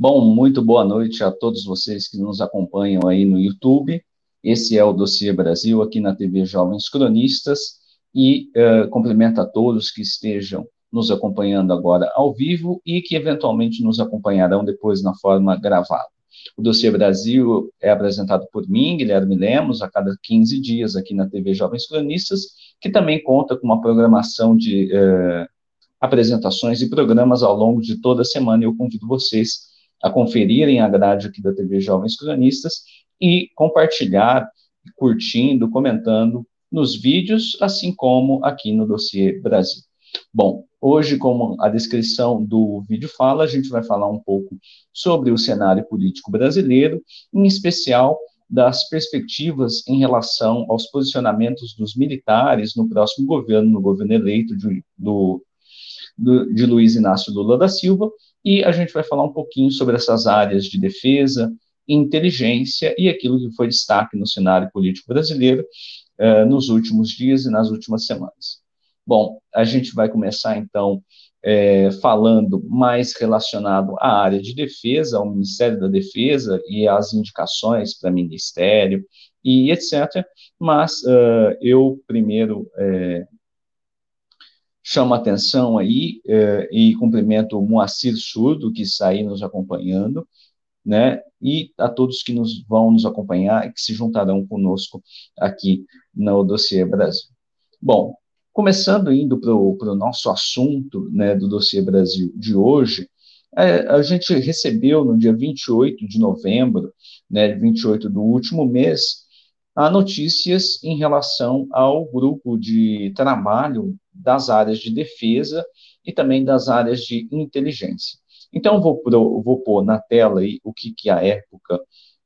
Bom, muito boa noite a todos vocês que nos acompanham aí no YouTube. Esse é o Dossiê Brasil aqui na TV Jovens Cronistas e uh, cumprimento a todos que estejam nos acompanhando agora ao vivo e que eventualmente nos acompanharão depois na forma gravada. O Dossiê Brasil é apresentado por mim, Guilherme Lemos, a cada 15 dias aqui na TV Jovens Cronistas, que também conta com uma programação de uh, apresentações e programas ao longo de toda a semana. Eu convido vocês a conferirem a grade aqui da TV Jovens Cronistas e compartilhar, curtindo, comentando nos vídeos, assim como aqui no Dossiê Brasil. Bom, hoje, como a descrição do vídeo fala, a gente vai falar um pouco sobre o cenário político brasileiro, em especial das perspectivas em relação aos posicionamentos dos militares no próximo governo, no governo eleito de, do, do, de Luiz Inácio Lula da Silva, e a gente vai falar um pouquinho sobre essas áreas de defesa, inteligência e aquilo que foi destaque no cenário político brasileiro uh, nos últimos dias e nas últimas semanas. Bom, a gente vai começar então é, falando mais relacionado à área de defesa, ao Ministério da Defesa e às indicações para ministério e etc. Mas uh, eu primeiro chama atenção aí eh, e cumprimento o Moacir Surdo, que está aí nos acompanhando, né, e a todos que nos vão nos acompanhar e que se juntarão conosco aqui no Dossiê Brasil. Bom, começando indo para o nosso assunto né, do Dossiê Brasil de hoje, é, a gente recebeu no dia 28 de novembro, né, 28 do último mês, há notícias em relação ao grupo de trabalho das áreas de defesa e também das áreas de inteligência. Então, vou, vou pôr na tela aí o que, que a época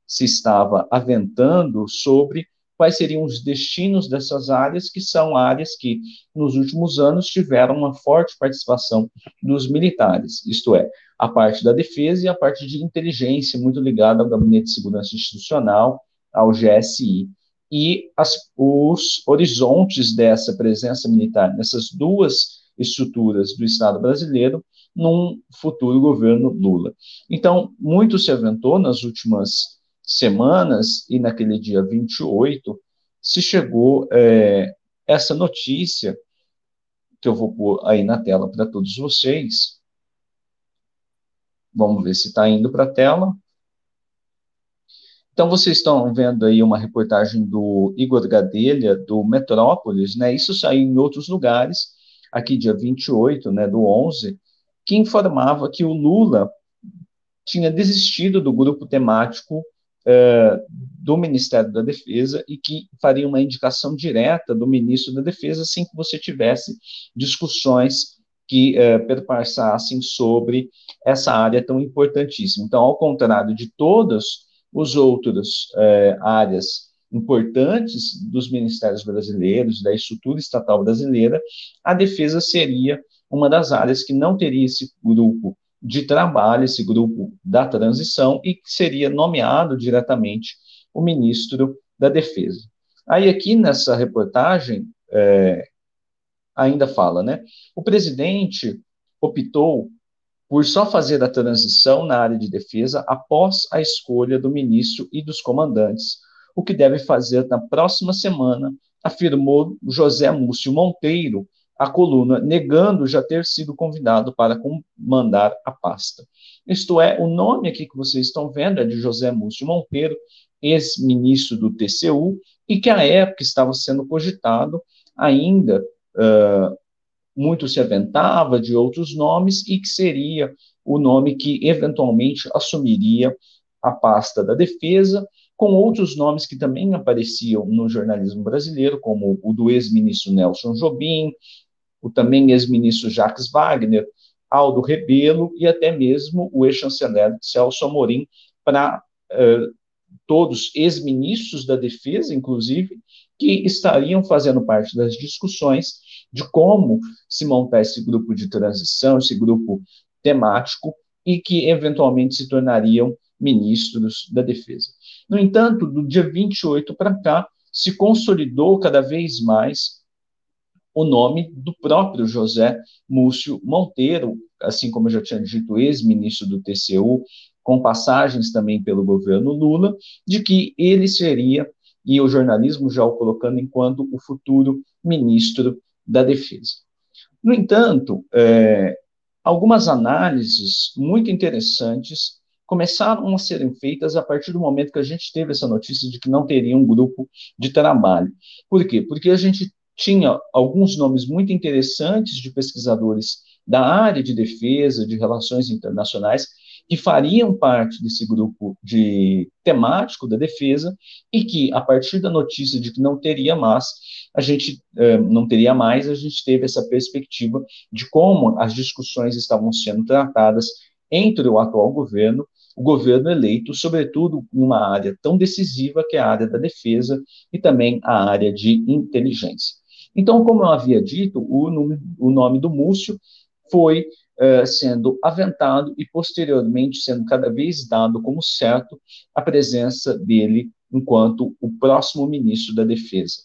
se estava aventando sobre quais seriam os destinos dessas áreas, que são áreas que, nos últimos anos, tiveram uma forte participação dos militares, isto é, a parte da defesa e a parte de inteligência, muito ligada ao Gabinete de Segurança Institucional, ao GSI e as, os horizontes dessa presença militar nessas duas estruturas do Estado brasileiro num futuro governo Lula. Então, muito se aventou nas últimas semanas e naquele dia 28 se chegou é, essa notícia que eu vou pôr aí na tela para todos vocês. Vamos ver se está indo para a tela. Então, vocês estão vendo aí uma reportagem do Igor Gadelha, do Metrópolis, né? Isso saiu em outros lugares, aqui dia 28, né, do 11, que informava que o Lula tinha desistido do grupo temático eh, do Ministério da Defesa e que faria uma indicação direta do ministro da Defesa sem que você tivesse discussões que eh, perpassassem sobre essa área tão importantíssima. Então, ao contrário de todas os outros é, áreas importantes dos ministérios brasileiros, da estrutura estatal brasileira, a defesa seria uma das áreas que não teria esse grupo de trabalho, esse grupo da transição, e que seria nomeado diretamente o ministro da Defesa. Aí, aqui nessa reportagem, é, ainda fala, né? O presidente optou por só fazer a transição na área de defesa após a escolha do ministro e dos comandantes, o que deve fazer na próxima semana, afirmou José Múcio Monteiro, a coluna, negando já ter sido convidado para comandar a pasta. Isto é, o nome aqui que vocês estão vendo é de José Múcio Monteiro, ex-ministro do TCU, e que à época estava sendo cogitado ainda uh, muito se aventava de outros nomes e que seria o nome que eventualmente assumiria a pasta da defesa, com outros nomes que também apareciam no jornalismo brasileiro, como o do ex-ministro Nelson Jobim, o também ex-ministro Jacques Wagner, Aldo Rebelo e até mesmo o ex-chanceler Celso Amorim, para uh, todos ex-ministros da defesa, inclusive, que estariam fazendo parte das discussões de como se montar esse grupo de transição, esse grupo temático, e que eventualmente se tornariam ministros da defesa. No entanto, do dia 28 para cá, se consolidou cada vez mais o nome do próprio José Múcio Monteiro, assim como eu já tinha dito, ex-ministro do TCU, com passagens também pelo governo Lula, de que ele seria, e o jornalismo já o colocando enquanto o futuro ministro da Defesa. No entanto, é, algumas análises muito interessantes começaram a serem feitas a partir do momento que a gente teve essa notícia de que não teria um grupo de trabalho. Por quê? Porque a gente tinha alguns nomes muito interessantes de pesquisadores da área de defesa, de relações internacionais, que fariam parte desse grupo de temático da defesa e que, a partir da notícia de que não teria mais, a gente eh, não teria mais, a gente teve essa perspectiva de como as discussões estavam sendo tratadas entre o atual governo, o governo eleito, sobretudo em uma área tão decisiva que é a área da defesa e também a área de inteligência. Então, como eu havia dito, o nome, o nome do Múcio foi uh, sendo aventado e posteriormente sendo cada vez dado como certo a presença dele enquanto o próximo ministro da Defesa.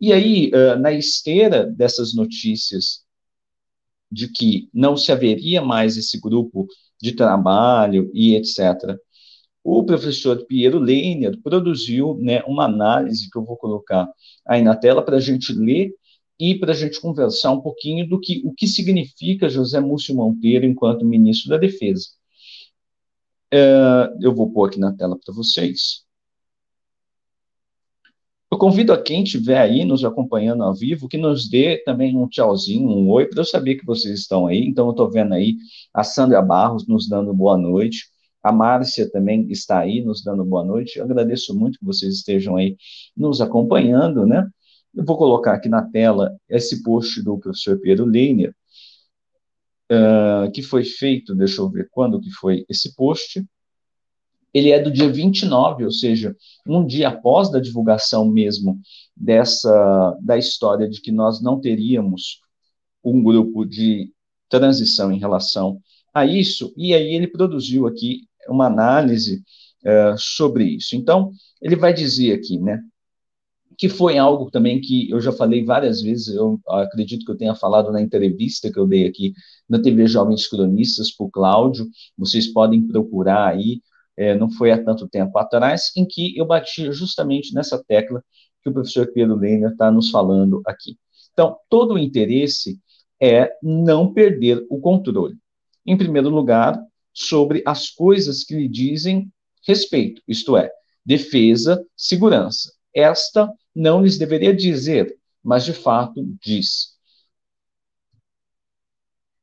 E aí, uh, na esteira dessas notícias de que não se haveria mais esse grupo de trabalho e etc., o professor Piero Leiner produziu né, uma análise que eu vou colocar aí na tela para a gente ler e para a gente conversar um pouquinho do que o que significa José Múcio Monteiro enquanto ministro da Defesa. É, eu vou pôr aqui na tela para vocês. Eu convido a quem estiver aí nos acompanhando ao vivo que nos dê também um tchauzinho, um oi, para eu saber que vocês estão aí. Então, eu estou vendo aí a Sandra Barros nos dando boa noite. A Márcia também está aí nos dando boa noite. Eu agradeço muito que vocês estejam aí nos acompanhando, né? Eu vou colocar aqui na tela esse post do professor Pedro Leiner, uh, que foi feito, deixa eu ver quando que foi esse post. Ele é do dia 29, ou seja, um dia após da divulgação mesmo dessa da história de que nós não teríamos um grupo de transição em relação a isso, e aí ele produziu aqui uma análise uh, sobre isso. Então, ele vai dizer aqui, né, que foi algo também que eu já falei várias vezes, eu acredito que eu tenha falado na entrevista que eu dei aqui na TV Jovens Cronistas para o Cláudio, vocês podem procurar aí, é, não foi há tanto tempo atrás, em que eu bati justamente nessa tecla que o professor Pedro Lehner está nos falando aqui. Então, todo o interesse é não perder o controle. Em primeiro lugar, sobre as coisas que lhe dizem respeito, isto é, defesa, segurança. Esta não lhes deveria dizer, mas de fato diz.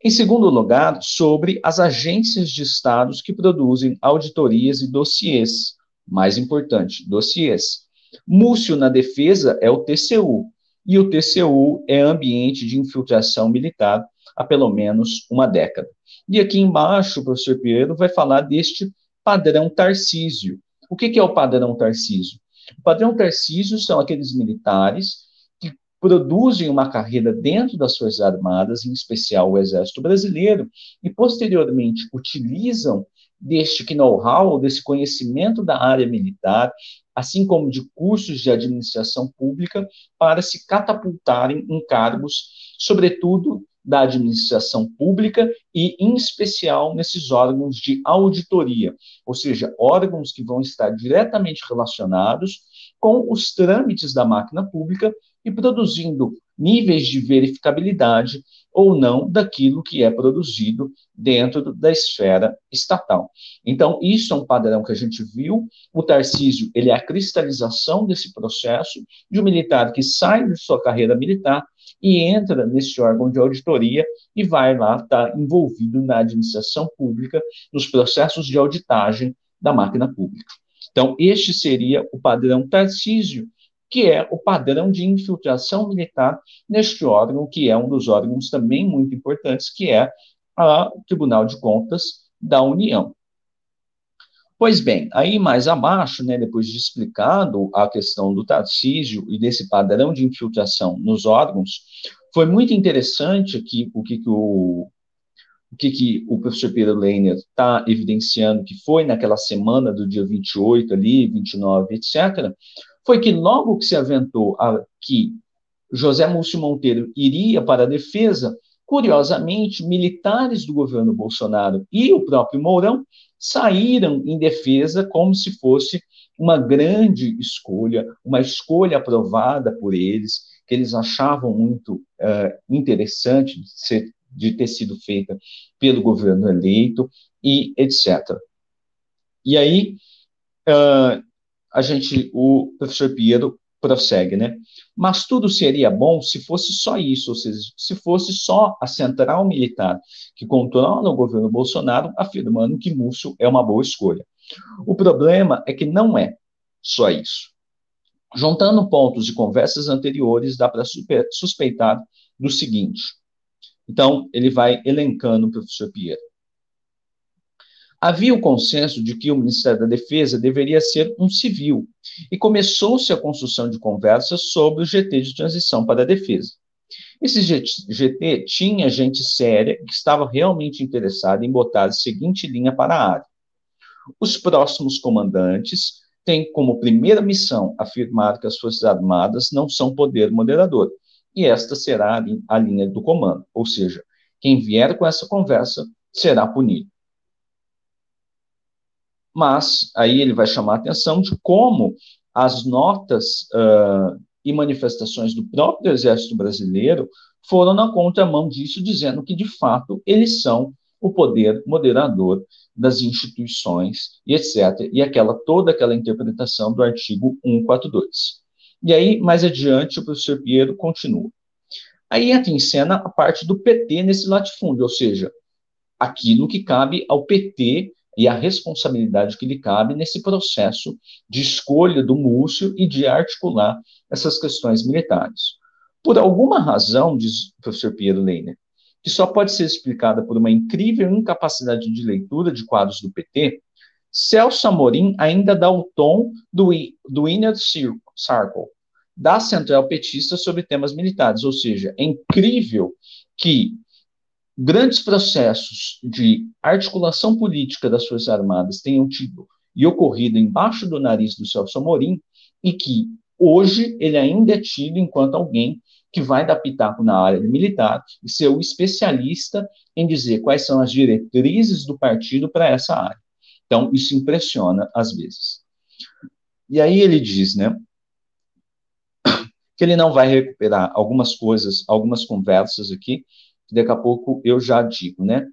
Em segundo lugar, sobre as agências de estados que produzem auditorias e dossiês. Mais importante, dossiês. Múcio na defesa é o TCU, e o TCU é ambiente de infiltração militar há pelo menos uma década. E aqui embaixo, o professor Pinheiro vai falar deste padrão Tarcísio. O que, que é o padrão Tarcísio? O padrão Tarcísio são aqueles militares que produzem uma carreira dentro das Forças Armadas, em especial o Exército Brasileiro, e posteriormente utilizam deste know-how, desse conhecimento da área militar, assim como de cursos de administração pública, para se catapultarem em cargos, sobretudo da administração pública e, em especial, nesses órgãos de auditoria, ou seja, órgãos que vão estar diretamente relacionados com os trâmites da máquina pública e produzindo níveis de verificabilidade ou não daquilo que é produzido dentro da esfera estatal. Então, isso é um padrão que a gente viu. O Tarcísio, ele é a cristalização desse processo de um militar que sai de sua carreira militar e entra nesse órgão de auditoria e vai lá estar tá envolvido na administração pública, nos processos de auditagem da máquina pública. Então, este seria o padrão Tarcísio, que é o padrão de infiltração militar neste órgão, que é um dos órgãos também muito importantes, que é o Tribunal de Contas da União. Pois bem, aí mais abaixo, né, depois de explicado a questão do Tarcísio e desse padrão de infiltração nos órgãos, foi muito interessante que, o que, que o, o que, que o professor Pedro Leiner está evidenciando que foi naquela semana do dia 28 ali, 29, etc., foi que logo que se aventou a, que José Múcio Monteiro iria para a defesa, curiosamente, militares do governo Bolsonaro e o próprio Mourão saíram em defesa como se fosse uma grande escolha, uma escolha aprovada por eles, que eles achavam muito uh, interessante de, ser, de ter sido feita pelo governo eleito e etc. E aí, uh, a gente, o professor Piero prossegue, né? Mas tudo seria bom se fosse só isso, ou seja, se fosse só a central militar que controla o governo Bolsonaro afirmando que Múcio é uma boa escolha. O problema é que não é só isso. Juntando pontos de conversas anteriores, dá para suspeitar do seguinte. Então, ele vai elencando o professor Pierre. Havia o consenso de que o Ministério da Defesa deveria ser um civil, e começou-se a construção de conversas sobre o GT de transição para a defesa. Esse GT tinha gente séria que estava realmente interessada em botar a seguinte linha para a área. Os próximos comandantes tem como primeira missão afirmar que as Forças Armadas não são poder moderador, e esta será a linha do comando, ou seja, quem vier com essa conversa será punido. Mas aí ele vai chamar a atenção de como as notas uh, e manifestações do próprio Exército Brasileiro foram na contramão disso, dizendo que, de fato, eles são o poder moderador das instituições e etc. E aquela toda aquela interpretação do artigo 142. E aí, mais adiante, o professor Piero continua. Aí entra em cena a parte do PT nesse latifúndio, ou seja, aquilo que cabe ao PT e a responsabilidade que lhe cabe nesse processo de escolha do Múcio e de articular essas questões militares. Por alguma razão, diz o professor Piero Leiner, que só pode ser explicada por uma incrível incapacidade de leitura de quadros do PT, Celso Amorim ainda dá o tom do, do Inner Circle, da central petista sobre temas militares. Ou seja, é incrível que grandes processos de articulação política das Forças Armadas tenham tido e ocorrido embaixo do nariz do Celso Amorim e que hoje ele ainda é tido enquanto alguém que vai dar pitaco na área militar e ser o especialista em dizer quais são as diretrizes do partido para essa área. Então, isso impressiona às vezes. E aí ele diz, né, que ele não vai recuperar algumas coisas, algumas conversas aqui, que daqui a pouco eu já digo, né?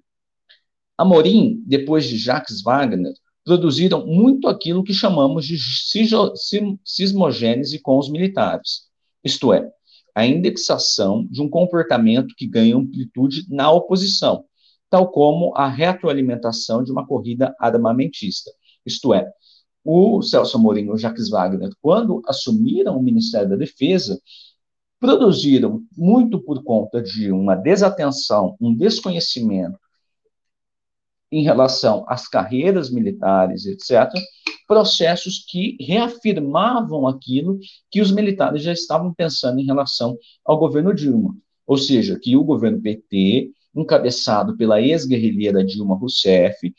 Amorim, depois de Jacques Wagner, produziram muito aquilo que chamamos de sismogênese com os militares, isto é, a indexação de um comportamento que ganha amplitude na oposição, tal como a retroalimentação de uma corrida armamentista. Isto é, o Celso Amorim e o Jacques Wagner, quando assumiram o Ministério da Defesa, produziram, muito por conta de uma desatenção, um desconhecimento em relação às carreiras militares, etc., processos que reafirmavam aquilo que os militares já estavam pensando em relação ao governo Dilma. Ou seja, que o governo PT, encabeçado pela ex-guerrilheira Dilma Rousseff,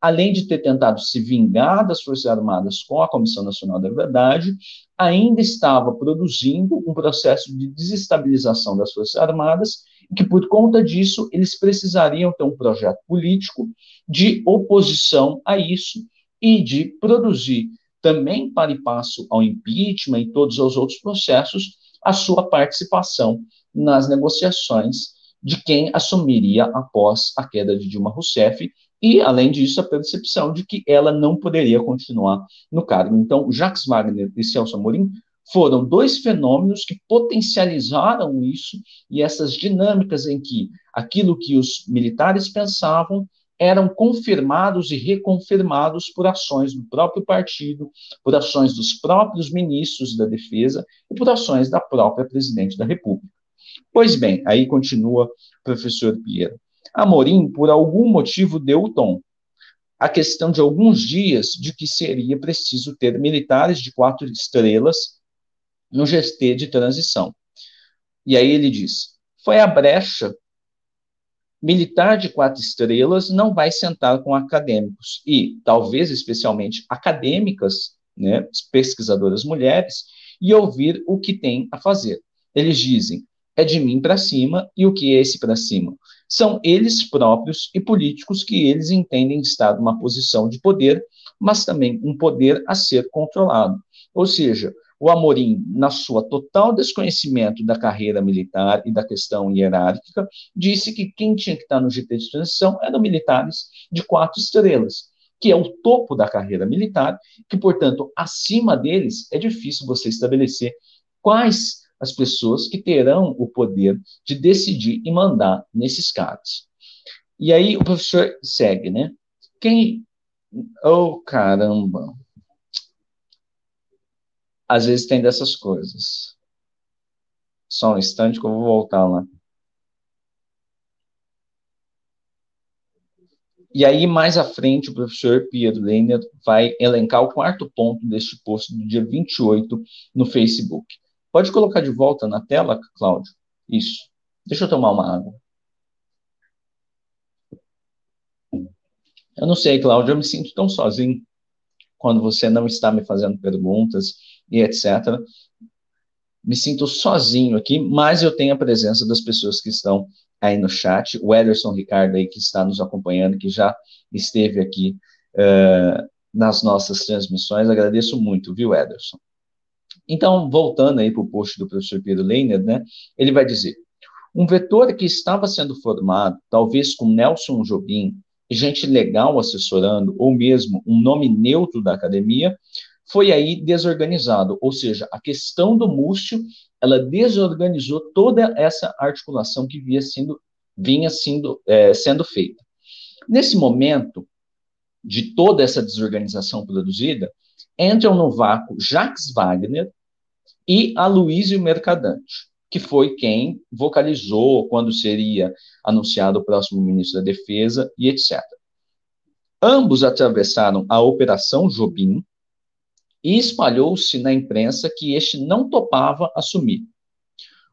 além de ter tentado se vingar das Forças Armadas com a Comissão Nacional da Verdade, ainda estava produzindo um processo de desestabilização das Forças Armadas e que, por conta disso, eles precisariam ter um projeto político de oposição a isso e de produzir também para e passo ao impeachment e todos os outros processos a sua participação nas negociações de quem assumiria após a queda de Dilma Rousseff e, além disso, a percepção de que ela não poderia continuar no cargo. Então, Jacques Wagner e Celso Amorim foram dois fenômenos que potencializaram isso e essas dinâmicas em que aquilo que os militares pensavam eram confirmados e reconfirmados por ações do próprio partido, por ações dos próprios ministros da Defesa e por ações da própria presidente da República. Pois bem, aí continua o professor Piero. Amorim, por algum motivo, deu o tom. A questão de alguns dias de que seria preciso ter militares de quatro estrelas no GT de transição. E aí ele diz: foi a brecha militar de quatro estrelas não vai sentar com acadêmicos e, talvez especialmente acadêmicas, né, pesquisadoras mulheres, e ouvir o que tem a fazer. Eles dizem: é de mim para cima, e o que é esse para cima? São eles próprios e políticos que eles entendem estar numa posição de poder, mas também um poder a ser controlado. Ou seja, o Amorim, na sua total desconhecimento da carreira militar e da questão hierárquica, disse que quem tinha que estar no GT de transição eram militares de quatro estrelas, que é o topo da carreira militar, que, portanto, acima deles é difícil você estabelecer quais as pessoas que terão o poder de decidir e mandar nesses casos. E aí o professor segue, né? Quem. Oh, caramba! Às vezes tem dessas coisas. Só um instante que eu vou voltar lá. E aí, mais à frente, o professor Pedro Leiner vai elencar o quarto ponto deste post do dia 28 no Facebook. Pode colocar de volta na tela, Cláudio? Isso. Deixa eu tomar uma água. Eu não sei, Cláudio, eu me sinto tão sozinho quando você não está me fazendo perguntas e etc. Me sinto sozinho aqui, mas eu tenho a presença das pessoas que estão aí no chat. O Ederson Ricardo aí que está nos acompanhando, que já esteve aqui uh, nas nossas transmissões. Agradeço muito, viu, Ederson? Então, voltando aí para o post do professor Pedro Leiner, né, ele vai dizer, um vetor que estava sendo formado, talvez com Nelson Jobim, gente legal assessorando, ou mesmo um nome neutro da academia, foi aí desorganizado, ou seja, a questão do Múcio, ela desorganizou toda essa articulação que vinha sendo, vinha sendo, é, sendo feita. Nesse momento de toda essa desorganização produzida, entram no vácuo Jacques Wagner, e Aloysio Mercadante, que foi quem vocalizou quando seria anunciado o próximo ministro da Defesa e etc. Ambos atravessaram a Operação Jobim e espalhou-se na imprensa que este não topava assumir.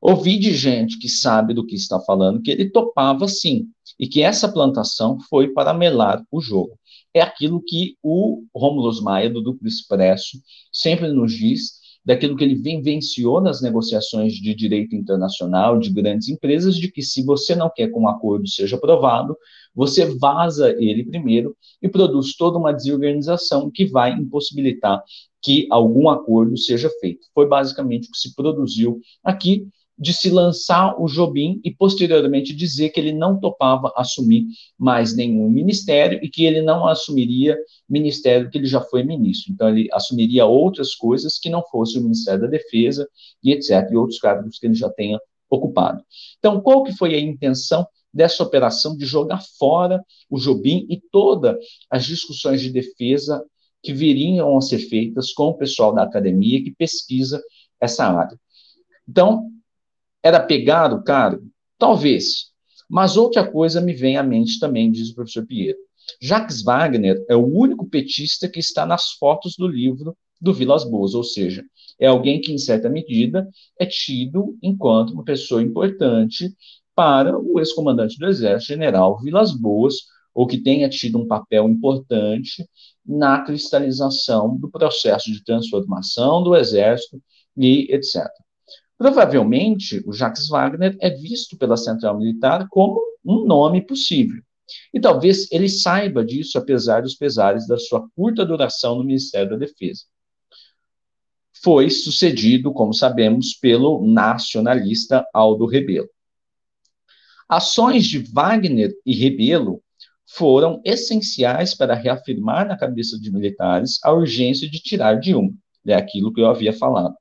Ouvi de gente que sabe do que está falando que ele topava sim, e que essa plantação foi para melar o jogo. É aquilo que o Rômulo Maia, do Duplo Expresso, sempre nos diz, daquilo que ele vivenciou nas negociações de direito internacional de grandes empresas, de que se você não quer que um acordo seja aprovado, você vaza ele primeiro e produz toda uma desorganização que vai impossibilitar que algum acordo seja feito. Foi basicamente o que se produziu aqui de se lançar o Jobim e posteriormente dizer que ele não topava assumir mais nenhum ministério e que ele não assumiria ministério que ele já foi ministro. Então ele assumiria outras coisas que não fosse o Ministério da Defesa e etc, e outros cargos que ele já tenha ocupado. Então, qual que foi a intenção dessa operação de jogar fora o Jobim e todas as discussões de defesa que viriam a ser feitas com o pessoal da academia que pesquisa essa área. Então, era pegar o cargo? Talvez. Mas outra coisa me vem à mente também, diz o professor Pinheiro. Jacques Wagner é o único petista que está nas fotos do livro do Vilas Boas, ou seja, é alguém que, em certa medida, é tido enquanto uma pessoa importante para o ex-comandante do Exército, general Vilas Boas, ou que tenha tido um papel importante na cristalização do processo de transformação do Exército e etc. Provavelmente, o Jacques Wagner é visto pela Central Militar como um nome possível. E talvez ele saiba disso, apesar dos pesares da sua curta duração no Ministério da Defesa. Foi sucedido, como sabemos, pelo nacionalista Aldo Rebelo. Ações de Wagner e Rebelo foram essenciais para reafirmar na cabeça de militares a urgência de tirar Dilma. É aquilo que eu havia falado.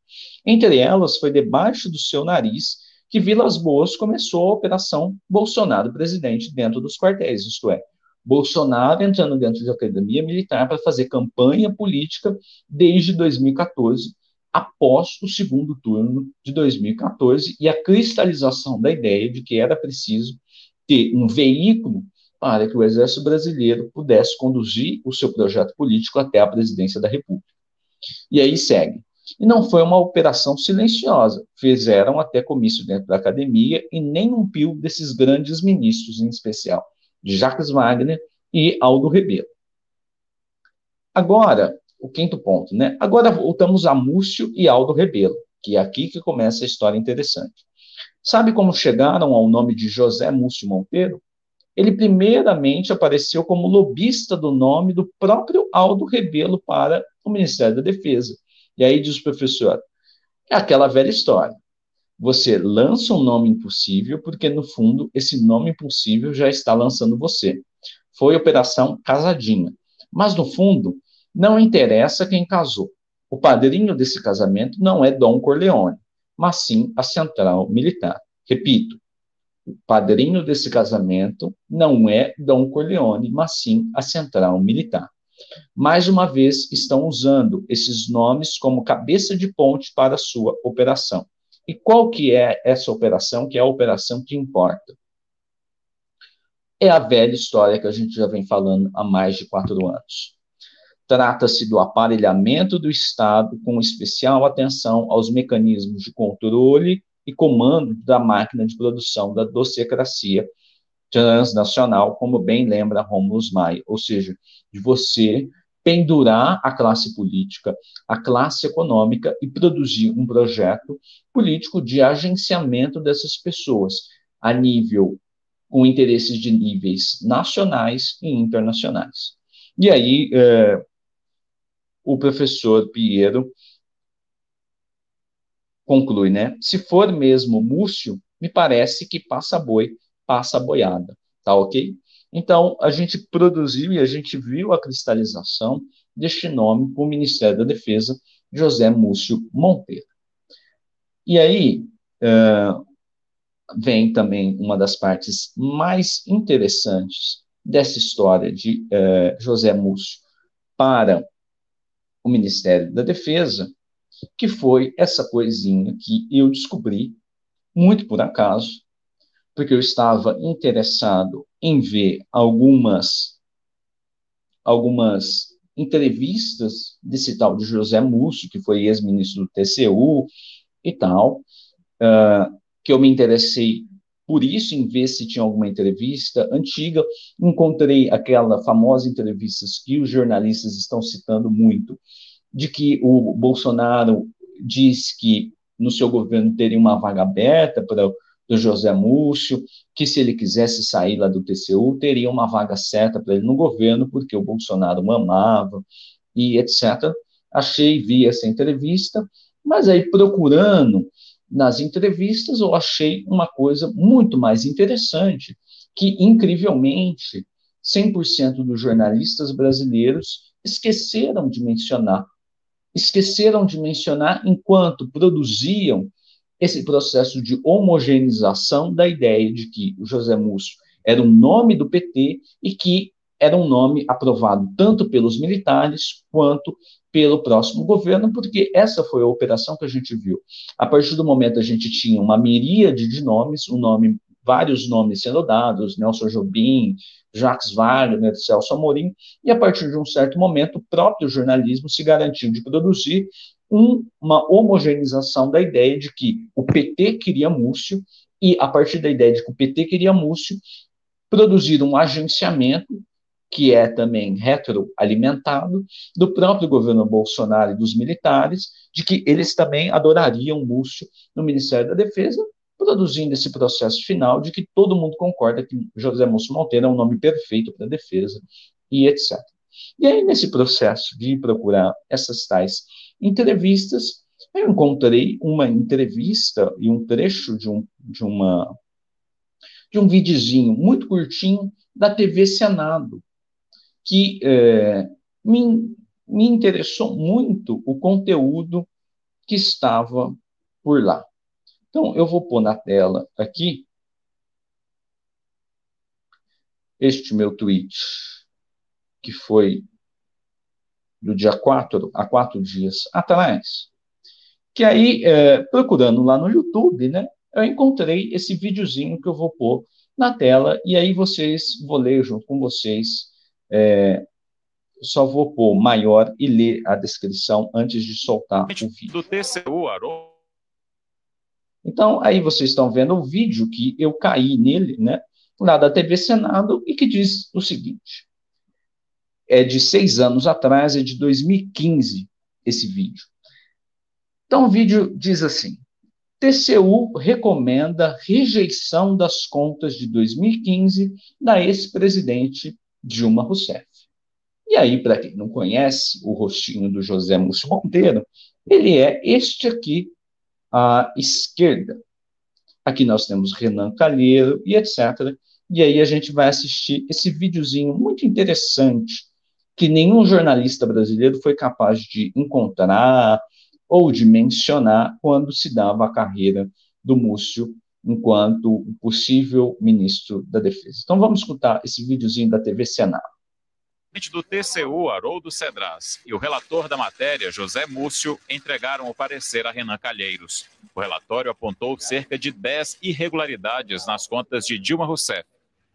Entre elas, foi debaixo do seu nariz que Vilas Boas começou a Operação Bolsonaro presidente dentro dos quartéis, isto é, Bolsonaro entrando dentro da academia militar para fazer campanha política desde 2014, após o segundo turno de 2014 e a cristalização da ideia de que era preciso ter um veículo para que o exército brasileiro pudesse conduzir o seu projeto político até a presidência da República. E aí segue. E não foi uma operação silenciosa. Fizeram até comício dentro da academia e nem um pio desses grandes ministros, em especial de Jacques Wagner e Aldo Rebelo. Agora, o quinto ponto, né? Agora voltamos a Múcio e Aldo Rebelo, que é aqui que começa a história interessante. Sabe como chegaram ao nome de José Múcio Monteiro? Ele primeiramente apareceu como lobista do nome do próprio Aldo Rebelo para o Ministério da Defesa. E aí diz o professor, é aquela velha história. Você lança um nome impossível, porque no fundo esse nome impossível já está lançando você. Foi Operação Casadinha. Mas no fundo, não interessa quem casou. O padrinho desse casamento não é Dom Corleone, mas sim a central militar. Repito, o padrinho desse casamento não é Dom Corleone, mas sim a central militar. Mais uma vez, estão usando esses nomes como cabeça de ponte para a sua operação. E qual que é essa operação, que é a operação que importa? É a velha história que a gente já vem falando há mais de quatro anos. Trata-se do aparelhamento do Estado com especial atenção aos mecanismos de controle e comando da máquina de produção da docecracia transnacional, como bem lembra Romulus Maia, ou seja, de você pendurar a classe política, a classe econômica e produzir um projeto político de agenciamento dessas pessoas a nível com interesses de níveis nacionais e internacionais. E aí, é, o professor Piero conclui, né? Se for mesmo Múcio, me parece que passa boi, passa boiada, tá ok? Então, a gente produziu e a gente viu a cristalização deste nome para o Ministério da Defesa, José Múcio Monteiro. E aí, uh, vem também uma das partes mais interessantes dessa história de uh, José Múcio para o Ministério da Defesa, que foi essa coisinha que eu descobri, muito por acaso, porque eu estava interessado em ver algumas algumas entrevistas desse tal de José Múcio, que foi ex-ministro do TCU e tal, uh, que eu me interessei por isso, em ver se tinha alguma entrevista antiga, encontrei aquela famosa entrevista que os jornalistas estão citando muito, de que o Bolsonaro disse que no seu governo teria uma vaga aberta para o José Múcio, que se ele quisesse sair lá do TCU, teria uma vaga certa para ele no governo, porque o Bolsonaro mamava e etc. Achei, vi essa entrevista, mas aí procurando nas entrevistas, eu achei uma coisa muito mais interessante, que, incrivelmente, 100% dos jornalistas brasileiros esqueceram de mencionar. Esqueceram de mencionar enquanto produziam esse processo de homogeneização da ideia de que o José Múcio era um nome do PT e que era um nome aprovado tanto pelos militares quanto pelo próximo governo, porque essa foi a operação que a gente viu. A partir do momento a gente tinha uma miríade de nomes, um nome, vários nomes sendo dados, Nelson Jobim, Jacques Wagner, Celso Amorim, e a partir de um certo momento o próprio jornalismo se garantiu de produzir um, uma homogeneização da ideia de que o PT queria Múcio, e a partir da ideia de que o PT queria Múcio, produzir um agenciamento que é também retroalimentado, do próprio governo Bolsonaro e dos militares, de que eles também adorariam Múcio no Ministério da Defesa, produzindo esse processo final de que todo mundo concorda que José Múcio Monteiro é um nome perfeito para a defesa e etc. E aí, nesse processo de procurar essas tais entrevistas, eu encontrei uma entrevista e um trecho de um, de uma de um videozinho muito curtinho da TV Senado, que é, me, me interessou muito o conteúdo que estava por lá. Então, eu vou pôr na tela aqui este meu tweet, que foi do dia 4, há quatro dias atrás, que aí, é, procurando lá no YouTube, né, eu encontrei esse videozinho que eu vou pôr na tela, e aí vocês, vou ler junto com vocês é, só vou pôr maior e ler a descrição antes de soltar o vídeo. Do TCU. Então, aí vocês estão vendo o vídeo que eu caí nele, né? Lá da TV Senado, e que diz o seguinte: é de seis anos atrás, é de 2015, esse vídeo. Então, o vídeo diz assim: TCU recomenda rejeição das contas de 2015 da ex-presidente Dilma Rousseff. E aí, para quem não conhece o rostinho do José Múcio Monteiro, ele é este aqui à esquerda. Aqui nós temos Renan Calheiro e etc. E aí a gente vai assistir esse videozinho muito interessante que nenhum jornalista brasileiro foi capaz de encontrar ou de mencionar quando se dava a carreira do Múcio enquanto possível ministro da Defesa. Então vamos escutar esse videozinho da TV Senado. Do TCU, Haroldo Cedras, e o relator da matéria, José Múcio, entregaram o parecer a Renan Calheiros. O relatório apontou cerca de 10 irregularidades nas contas de Dilma Rousseff.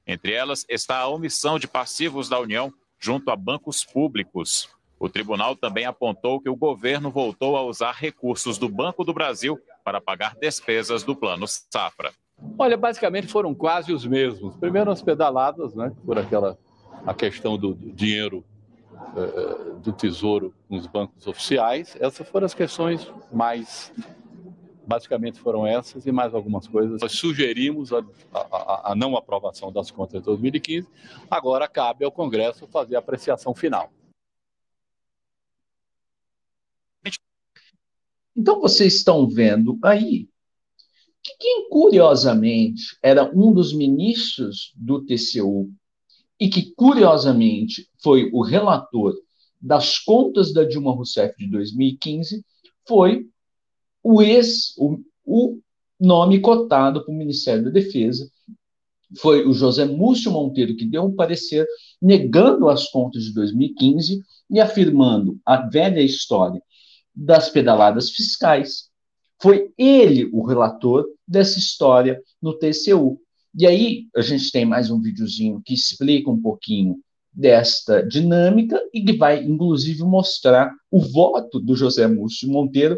Entre elas está a omissão de passivos da União junto a bancos públicos. O tribunal também apontou que o governo voltou a usar recursos do Banco do Brasil para pagar despesas do Plano Safra. Olha, basicamente foram quase os mesmos. Primeiro as pedaladas, né, por aquela a questão do, dinheiro uh, do Tesouro nos bancos oficiais. Essas foram as questões mais basicamente foram essas e mais algumas coisas. Nós sugerimos a, a, a, não aprovação das contas de 2015. Agora cabe ao Congresso fazer a apreciação final. Então vocês estão vendo aí que quem curiosamente era um dos ministros do TCU e que curiosamente foi o relator das contas da Dilma Rousseff de 2015 foi o ex o, o nome cotado para o Ministério da Defesa foi o José Múcio Monteiro que deu um parecer negando as contas de 2015 e afirmando a velha história das pedaladas fiscais. Foi ele o relator dessa história no TCU. E aí a gente tem mais um videozinho que explica um pouquinho desta dinâmica e que vai, inclusive, mostrar o voto do José Múcio Monteiro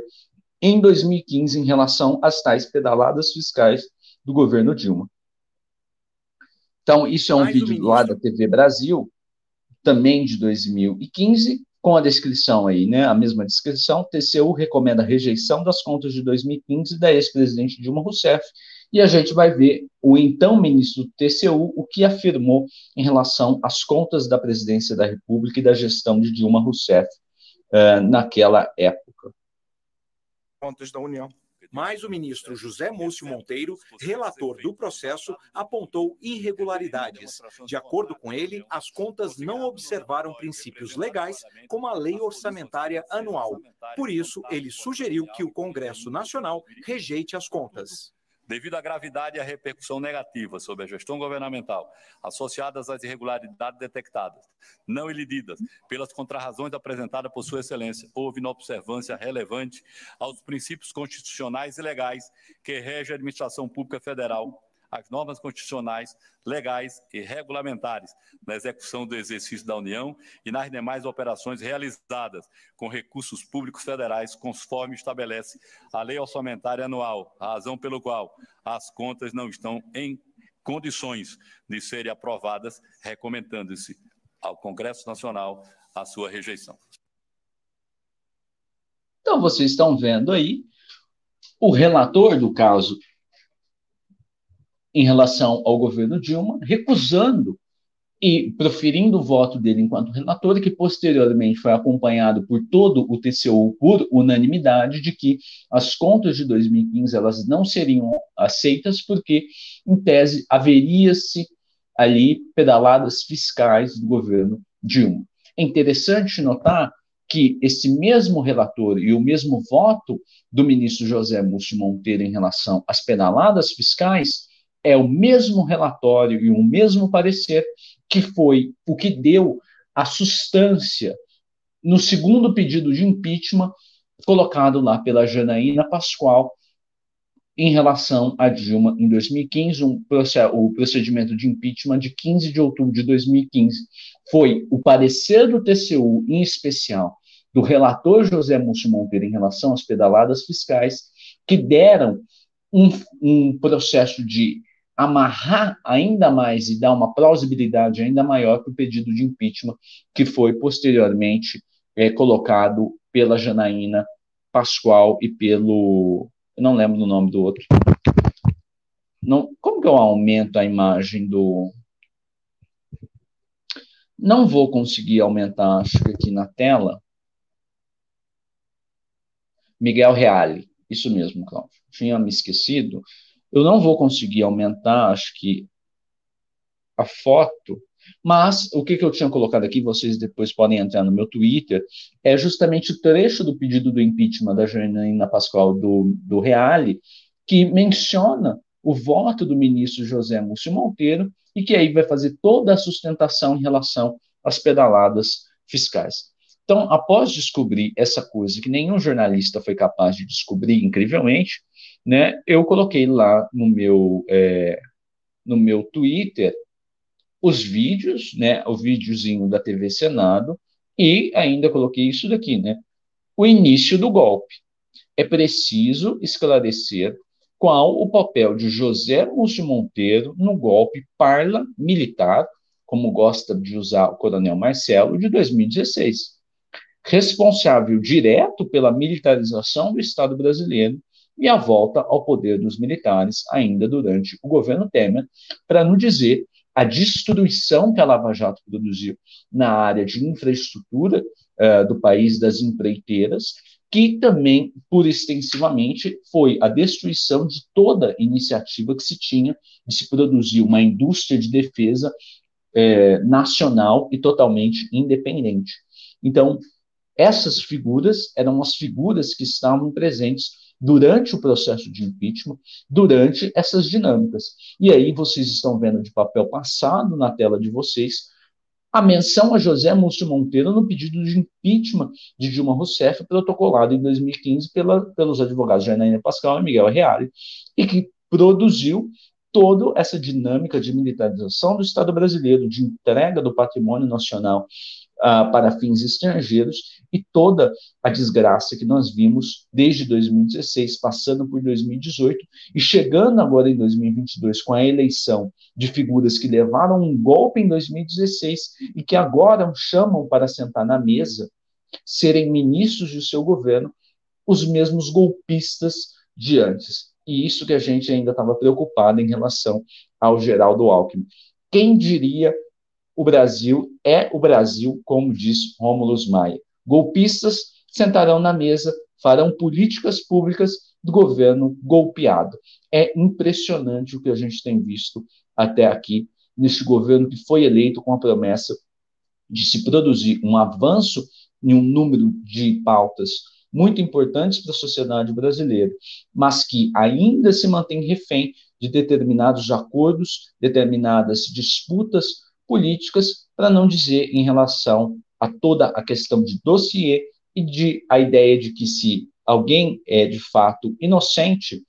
em 2015 em relação às tais pedaladas fiscais do governo Dilma. Então, isso é um mais vídeo um lá da TV Brasil, também de 2015, com a descrição aí, né? A mesma descrição, TCU recomenda a rejeição das contas de 2015 da ex-presidente Dilma Rousseff, e a gente vai ver o então ministro do TCU o que afirmou em relação às contas da presidência da República e da gestão de Dilma Rousseff uh, naquela época. Contas da União. Mas o ministro José Múcio Monteiro, relator do processo, apontou irregularidades. De acordo com ele, as contas não observaram princípios legais, como a lei orçamentária anual. Por isso, ele sugeriu que o Congresso Nacional rejeite as contas. Devido à gravidade e à repercussão negativa sobre a gestão governamental, associadas às irregularidades detectadas, não elididas, pelas contrarrazões apresentadas por Sua Excelência, houve inobservância relevante aos princípios constitucionais e legais que regem a administração pública federal as normas constitucionais, legais e regulamentares na execução do exercício da União e nas demais operações realizadas com recursos públicos federais, conforme estabelece a Lei Orçamentária Anual, razão pelo qual as contas não estão em condições de serem aprovadas, recomendando-se ao Congresso Nacional a sua rejeição. Então, vocês estão vendo aí o relator do caso em relação ao governo Dilma, recusando e proferindo o voto dele enquanto relator, que posteriormente foi acompanhado por todo o TCU por unanimidade de que as contas de 2015 elas não seriam aceitas porque, em tese, haveria-se ali pedaladas fiscais do governo Dilma. É interessante notar que esse mesmo relator e o mesmo voto do ministro José Múcio Monteiro em relação às pedaladas fiscais é o mesmo relatório e o mesmo parecer que foi o que deu a substância no segundo pedido de impeachment colocado lá pela Janaína Pascoal em relação a Dilma em 2015, um o procedimento de impeachment de 15 de outubro de 2015 foi o parecer do TCU, em especial do relator José Múcio Monteiro em relação às pedaladas fiscais, que deram um, um processo de amarrar ainda mais e dar uma plausibilidade ainda maior para o pedido de impeachment que foi posteriormente é, colocado pela Janaína Pascoal e pelo Eu não lembro do nome do outro. Não, como que eu aumento a imagem do. Não vou conseguir aumentar, acho que aqui na tela. Miguel Reale, isso mesmo, Cláudio. Tinha me esquecido. Eu não vou conseguir aumentar, acho que a foto, mas o que, que eu tinha colocado aqui, vocês depois podem entrar no meu Twitter, é justamente o trecho do pedido do impeachment da Janaína Pascoal do, do Reale, que menciona o voto do ministro José Múcio Monteiro e que aí vai fazer toda a sustentação em relação às pedaladas fiscais. Então, após descobrir essa coisa que nenhum jornalista foi capaz de descobrir, incrivelmente, né, eu coloquei lá no meu, é, no meu Twitter os vídeos, né, o videozinho da TV Senado, e ainda coloquei isso daqui, né, o início do golpe. É preciso esclarecer qual o papel de José Múcio Monteiro no golpe parla militar, como gosta de usar o coronel Marcelo, de 2016. Responsável direto pela militarização do Estado brasileiro e a volta ao poder dos militares ainda durante o governo Temer, para não dizer a destruição que a Lava Jato produziu na área de infraestrutura uh, do país das empreiteiras, que também, por extensivamente, foi a destruição de toda iniciativa que se tinha de se produzir uma indústria de defesa eh, nacional e totalmente independente. Então, essas figuras eram as figuras que estavam presentes durante o processo de impeachment, durante essas dinâmicas. E aí vocês estão vendo de papel passado na tela de vocês a menção a José Múcio Monteiro no pedido de impeachment de Dilma Rousseff, protocolado em 2015 pela, pelos advogados Janaína Pascal e Miguel Reale, e que produziu toda essa dinâmica de militarização do Estado brasileiro, de entrega do patrimônio nacional uh, para fins estrangeiros e toda a desgraça que nós vimos desde 2016, passando por 2018 e chegando agora em 2022 com a eleição de figuras que levaram um golpe em 2016 e que agora chamam para sentar na mesa, serem ministros do seu governo, os mesmos golpistas de antes. E isso que a gente ainda estava preocupado em relação ao Geraldo Alckmin. Quem diria o Brasil é o Brasil, como diz Rômulo Maia. Golpistas sentarão na mesa, farão políticas públicas do governo golpeado. É impressionante o que a gente tem visto até aqui neste governo que foi eleito com a promessa de se produzir um avanço em um número de pautas muito importantes para a sociedade brasileira, mas que ainda se mantém refém de determinados acordos, determinadas disputas políticas, para não dizer em relação a toda a questão de dossiê e de a ideia de que se alguém é de fato inocente,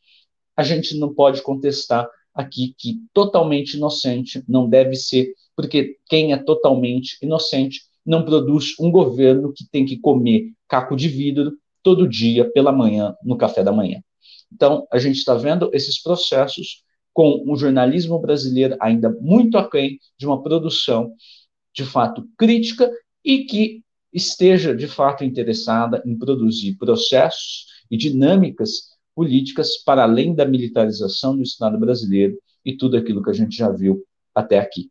a gente não pode contestar aqui que totalmente inocente não deve ser, porque quem é totalmente inocente não produz um governo que tem que comer caco de vidro todo dia pela manhã no café da manhã. Então, a gente está vendo esses processos com o jornalismo brasileiro ainda muito aquém de uma produção de fato crítica e que esteja de fato interessada em produzir processos e dinâmicas políticas para além da militarização do Estado brasileiro e tudo aquilo que a gente já viu até aqui.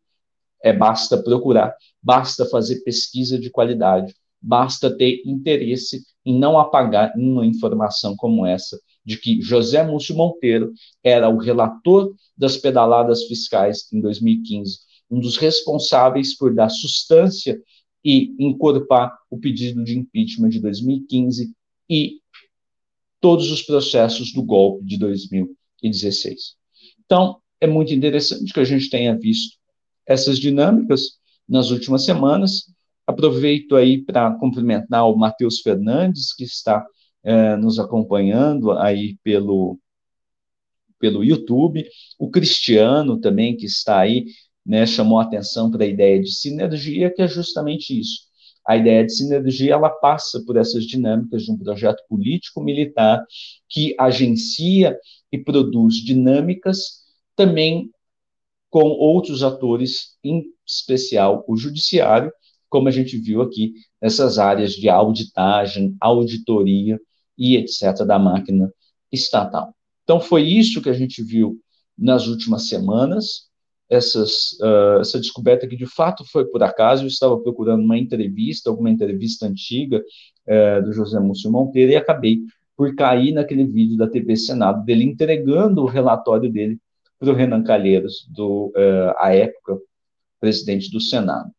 É basta procurar, basta fazer pesquisa de qualidade, basta ter interesse em não apagar uma informação como essa de que José Múcio Monteiro era o relator das pedaladas fiscais em 2015, um dos responsáveis por dar substância e encorpar o pedido de impeachment de 2015 e todos os processos do golpe de 2016. Então, é muito interessante que a gente tenha visto essas dinâmicas nas últimas semanas. Aproveito aí para cumprimentar o Matheus Fernandes, que está é, nos acompanhando aí pelo, pelo YouTube, o Cristiano também, que está aí, né, chamou atenção para a ideia de sinergia, que é justamente isso. A ideia de sinergia ela passa por essas dinâmicas de um projeto político-militar que agencia e produz dinâmicas também com outros atores, em especial o judiciário, como a gente viu aqui nessas áreas de auditagem, auditoria, e etc., da máquina estatal. Então, foi isso que a gente viu nas últimas semanas, essas, uh, essa descoberta que de fato foi por acaso. Eu estava procurando uma entrevista, alguma entrevista antiga uh, do José Múcio Monteiro e acabei por cair naquele vídeo da TV Senado dele entregando o relatório dele para o Renan Calheiros, do, uh, à época, presidente do Senado.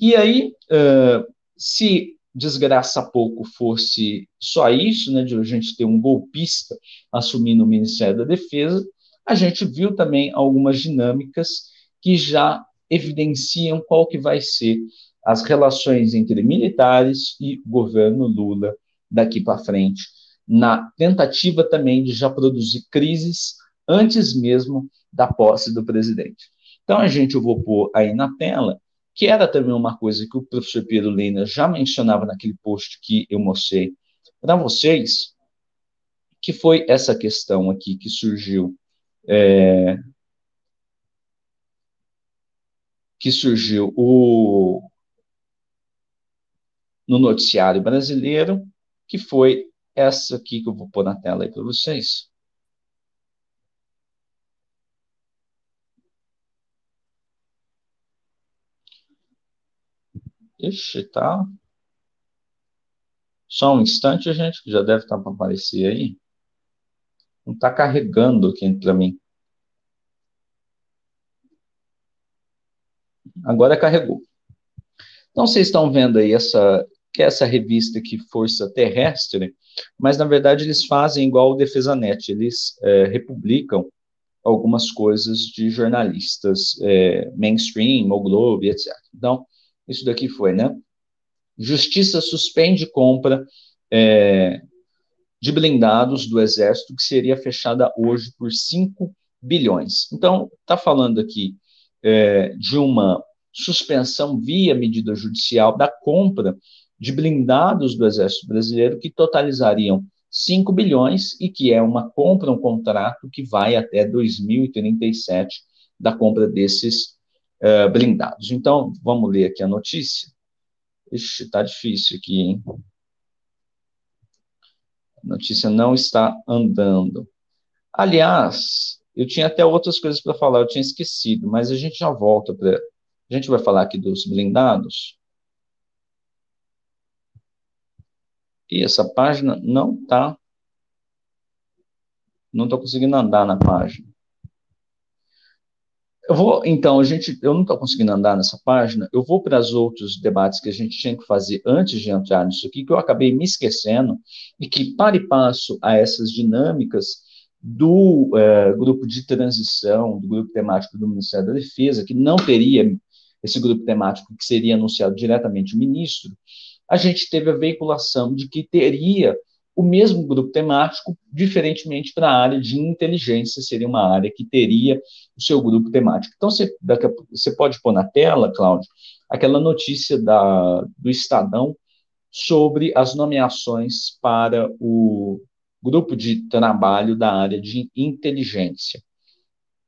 E aí, uh, se desgraça pouco fosse só isso, né, de a gente ter um golpista assumindo o Ministério da Defesa, a gente viu também algumas dinâmicas que já evidenciam qual que vai ser as relações entre militares e governo Lula daqui para frente, na tentativa também de já produzir crises antes mesmo da posse do presidente. Então, a gente, eu vou pôr aí na tela, que era também uma coisa que o professor Pedro Lina já mencionava naquele post que eu mostrei para vocês, que foi essa questão aqui que surgiu é, que surgiu o, no noticiário brasileiro, que foi essa aqui que eu vou pôr na tela aí para vocês. Ixi, tá. Só um instante, gente, que já deve estar para aparecer aí. Não está carregando aqui para mim. Agora carregou. Então, vocês estão vendo aí essa, que é essa revista aqui, Força Terrestre, mas, na verdade, eles fazem igual o Defesa Net, eles é, republicam algumas coisas de jornalistas é, mainstream, ou Globo, etc. Então, isso daqui foi, né? Justiça suspende compra é, de blindados do Exército, que seria fechada hoje por 5 bilhões. Então, está falando aqui é, de uma suspensão via medida judicial da compra de blindados do Exército Brasileiro, que totalizariam 5 bilhões e que é uma compra, um contrato que vai até 2037 da compra desses uh, blindados. Então, vamos ler aqui a notícia. Ixi, tá difícil aqui, hein? A notícia não está andando. Aliás, eu tinha até outras coisas para falar, eu tinha esquecido, mas a gente já volta para. A gente vai falar aqui dos blindados. E essa página não está. Não estou conseguindo andar na página. Eu vou, então, a gente, eu não estou conseguindo andar nessa página, eu vou para os outros debates que a gente tinha que fazer antes de entrar nisso aqui, que eu acabei me esquecendo, e que, para e passo a essas dinâmicas do é, grupo de transição, do grupo temático do Ministério da Defesa, que não teria esse grupo temático que seria anunciado diretamente o ministro, a gente teve a veiculação de que teria o mesmo grupo temático, diferentemente para a área de inteligência, seria uma área que teria o seu grupo temático. Então, você, daqui a, você pode pôr na tela, Cláudio, aquela notícia da, do Estadão sobre as nomeações para o grupo de trabalho da área de inteligência.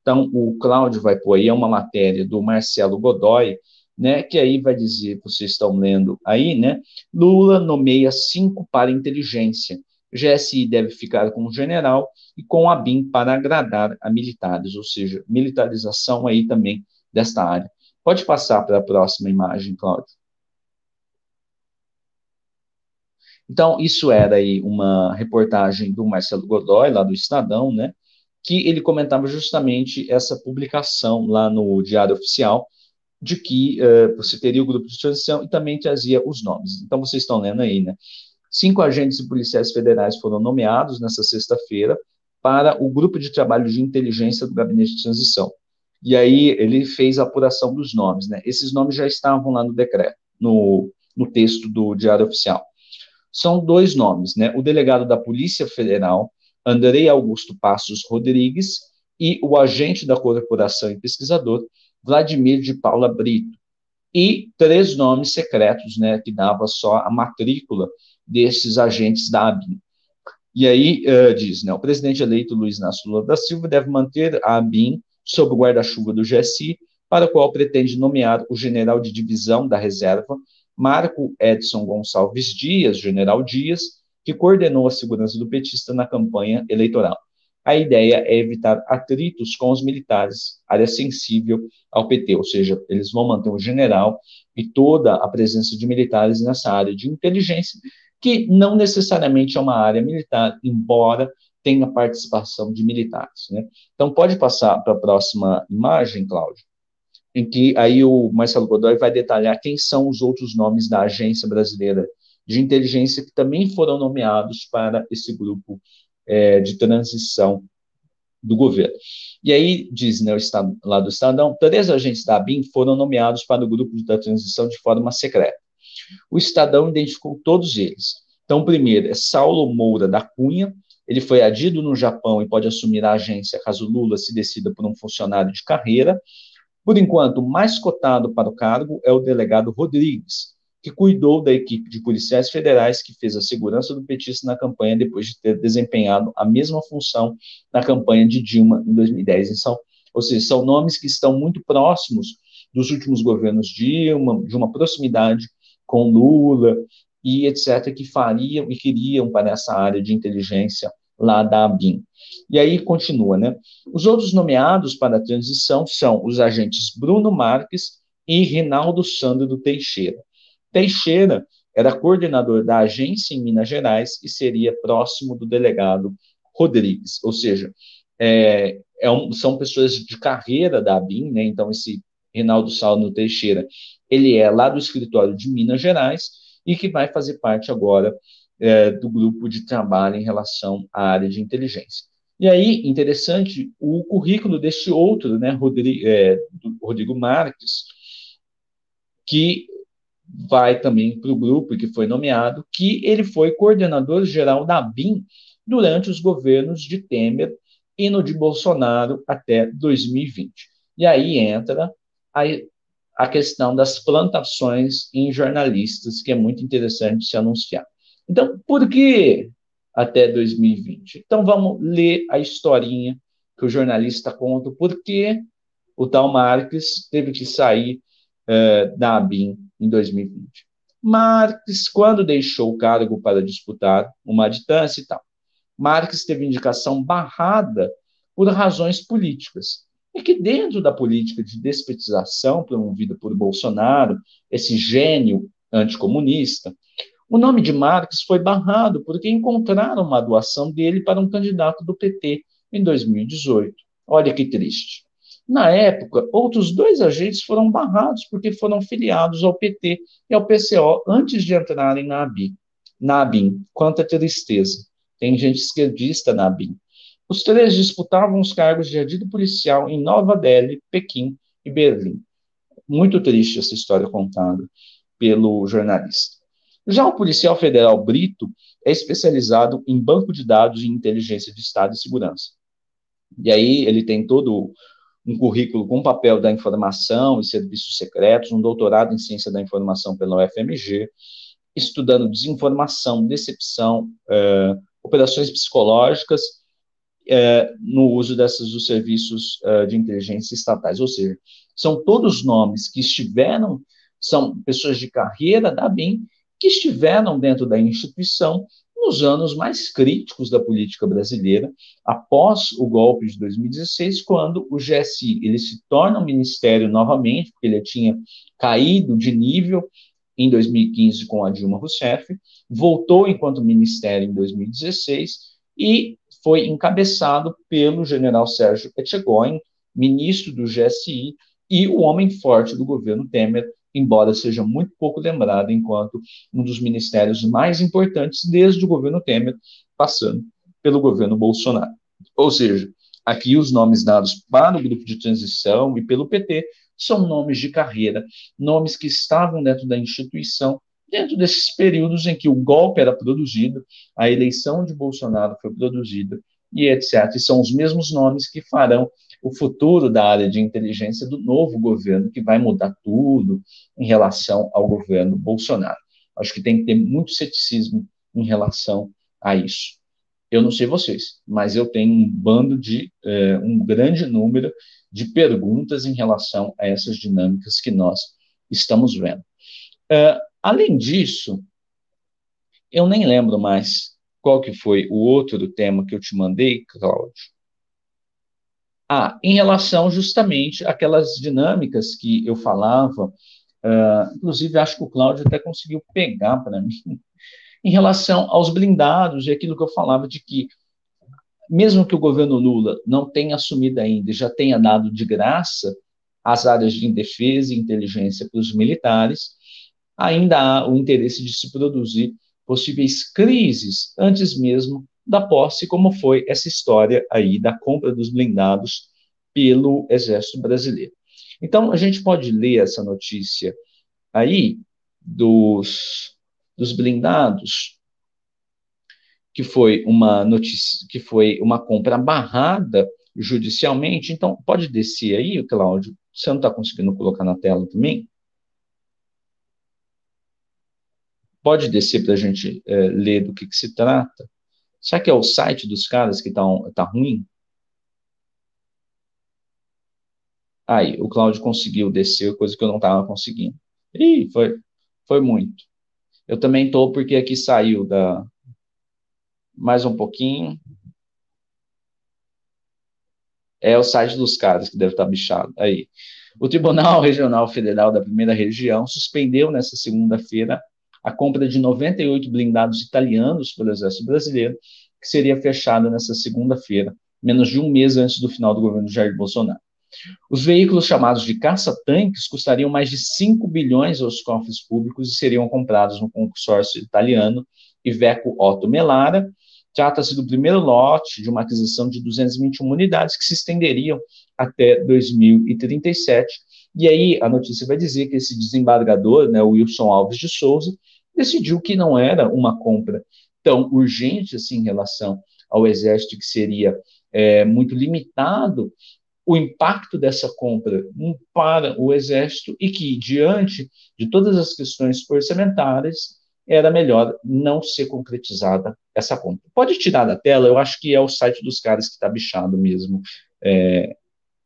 Então, o Cláudio vai pôr aí, é uma matéria do Marcelo Godoy, né, que aí vai dizer, vocês estão lendo aí, né, Lula nomeia cinco para inteligência, GSI deve ficar com o general e com a BIM para agradar a militares, ou seja, militarização aí também desta área. Pode passar para a próxima imagem, Cláudio. Então, isso era aí uma reportagem do Marcelo Godoy, lá do Estadão, né, que ele comentava justamente essa publicação lá no Diário Oficial, de que uh, você teria o grupo de transição e também trazia os nomes. Então, vocês estão lendo aí, né? Cinco agentes e policiais federais foram nomeados nessa sexta-feira para o grupo de trabalho de inteligência do gabinete de transição. E aí ele fez a apuração dos nomes, né? Esses nomes já estavam lá no decreto, no, no texto do Diário Oficial. São dois nomes, né? O delegado da Polícia Federal, Andrei Augusto Passos Rodrigues, e o agente da corporação e pesquisador, Vladimir de Paula Brito, e três nomes secretos, né, que dava só a matrícula desses agentes da ABIN. E aí uh, diz, né, o presidente eleito Luiz Inácio Lula da Silva deve manter a ABIN sob o guarda-chuva do GSI, para o qual pretende nomear o general de divisão da reserva, Marco Edson Gonçalves Dias, general Dias, que coordenou a segurança do petista na campanha eleitoral. A ideia é evitar atritos com os militares, área sensível ao PT, ou seja, eles vão manter o general e toda a presença de militares nessa área de inteligência, que não necessariamente é uma área militar, embora tenha participação de militares. Né? Então, pode passar para a próxima imagem, Cláudio, em que aí o Marcelo Godoy vai detalhar quem são os outros nomes da Agência Brasileira de Inteligência que também foram nomeados para esse grupo é, de transição do governo. E aí, diz né, estado, lá do Estadão, três agentes da ABIN foram nomeados para o grupo da transição de forma secreta. O Estadão identificou todos eles. Então, o primeiro é Saulo Moura da Cunha, ele foi adido no Japão e pode assumir a agência caso Lula se decida por um funcionário de carreira. Por enquanto, o mais cotado para o cargo é o delegado Rodrigues, que cuidou da equipe de policiais federais que fez a segurança do petista na campanha depois de ter desempenhado a mesma função na campanha de Dilma em 2010 em São ou seja, são nomes que estão muito próximos dos últimos governos Dilma, de uma proximidade com Lula e etc., que fariam e queriam para essa área de inteligência lá da ABIN. E aí continua, né? Os outros nomeados para a transição são os agentes Bruno Marques e Rinaldo Sandro Teixeira. Teixeira era coordenador da agência em Minas Gerais e seria próximo do delegado Rodrigues, ou seja, é, é um, são pessoas de carreira da ABIN, né? Então, esse Rinaldo Salno Teixeira, ele é lá do escritório de Minas Gerais e que vai fazer parte agora é, do grupo de trabalho em relação à área de inteligência. E aí, interessante, o currículo deste outro, né, Rodrigo, é, Rodrigo Marques, que vai também para o grupo que foi nomeado, que ele foi coordenador geral da BIM durante os governos de Temer e no de Bolsonaro até 2020. E aí entra a, a questão das plantações em jornalistas, que é muito interessante se anunciar. Então, por que até 2020? Então, vamos ler a historinha que o jornalista conta, por que o tal Marques teve que sair uh, da ABIN em 2020. Marques, quando deixou o cargo para disputar uma aditância e tal, Marques teve indicação barrada por razões políticas. E que dentro da política de despetização promovida por Bolsonaro, esse gênio anticomunista, o nome de Marques foi barrado porque encontraram uma doação dele para um candidato do PT em 2018. Olha que triste. Na época, outros dois agentes foram barrados porque foram filiados ao PT e ao PCO antes de entrarem na ABIN. Na ABIN, quanta tristeza. Tem gente esquerdista na ABIN. Os três disputavam os cargos de adido policial em Nova Delhi, Pequim e Berlim. Muito triste essa história contada pelo jornalista. Já o policial federal Brito é especializado em banco de dados e inteligência de Estado e segurança. E aí ele tem todo um currículo com papel da informação e serviços secretos, um doutorado em ciência da informação pela UFMG, estudando desinformação, decepção, eh, operações psicológicas eh, no uso desses dos serviços eh, de inteligência estatais, ou seja, são todos nomes que estiveram, são pessoas de carreira da BIM, que estiveram dentro da instituição nos anos mais críticos da política brasileira, após o golpe de 2016, quando o GSI ele se torna um ministério novamente, porque ele tinha caído de nível em 2015 com a Dilma Rousseff, voltou enquanto ministério em 2016 e foi encabeçado pelo general Sérgio Etchegoin, ministro do GSI e o homem forte do governo Temer, embora seja muito pouco lembrado enquanto um dos ministérios mais importantes desde o governo Temer, passando pelo governo Bolsonaro. Ou seja, aqui os nomes dados para o grupo de transição e pelo PT são nomes de carreira, nomes que estavam dentro da instituição, dentro desses períodos em que o golpe era produzido, a eleição de Bolsonaro foi produzida e etc. E são os mesmos nomes que farão o futuro da área de inteligência do novo governo, que vai mudar tudo em relação ao governo Bolsonaro. Acho que tem que ter muito ceticismo em relação a isso. Eu não sei vocês, mas eu tenho um bando de, eh, um grande número de perguntas em relação a essas dinâmicas que nós estamos vendo. Uh, além disso, eu nem lembro mais qual que foi o outro tema que eu te mandei, Cláudio? Ah, em relação justamente àquelas dinâmicas que eu falava, uh, inclusive acho que o Cláudio até conseguiu pegar para mim, em relação aos blindados e aquilo que eu falava de que, mesmo que o governo Lula não tenha assumido ainda e já tenha dado de graça as áreas de defesa e inteligência para os militares, ainda há o interesse de se produzir possíveis crises antes mesmo da posse, como foi essa história aí da compra dos blindados pelo Exército Brasileiro. Então, a gente pode ler essa notícia aí dos, dos blindados, que foi uma notícia, que foi uma compra barrada judicialmente. Então, pode descer aí, Cláudio. Você não está conseguindo colocar na tela também? Pode descer para a gente é, ler do que, que, se trata? Será que é o site dos caras que está tá ruim? Aí, o Cláudio conseguiu descer, coisa que eu não estava conseguindo. Ih, foi, foi muito. Eu também estou, porque aqui saiu da. Mais um pouquinho. É o site dos caras que deve estar tá bichado. Aí. O Tribunal Regional Federal da Primeira Região suspendeu nessa segunda-feira a compra de 98 blindados italianos pelo Exército Brasileiro, que seria fechada nessa segunda-feira, menos de um mês antes do final do governo Jair Bolsonaro. Os veículos chamados de caça-tanques custariam mais de 5 bilhões aos cofres públicos e seriam comprados no consórcio italiano Iveco Otto Melara. Trata-se do primeiro lote de uma aquisição de 221 unidades que se estenderiam até 2037. E aí a notícia vai dizer que esse desembargador, né, Wilson Alves de Souza, decidiu que não era uma compra tão urgente assim em relação ao exército, que seria é, muito limitado o impacto dessa compra para o exército e que, diante de todas as questões orçamentárias, era melhor não ser concretizada essa compra. Pode tirar da tela, eu acho que é o site dos caras que está bichado mesmo. É,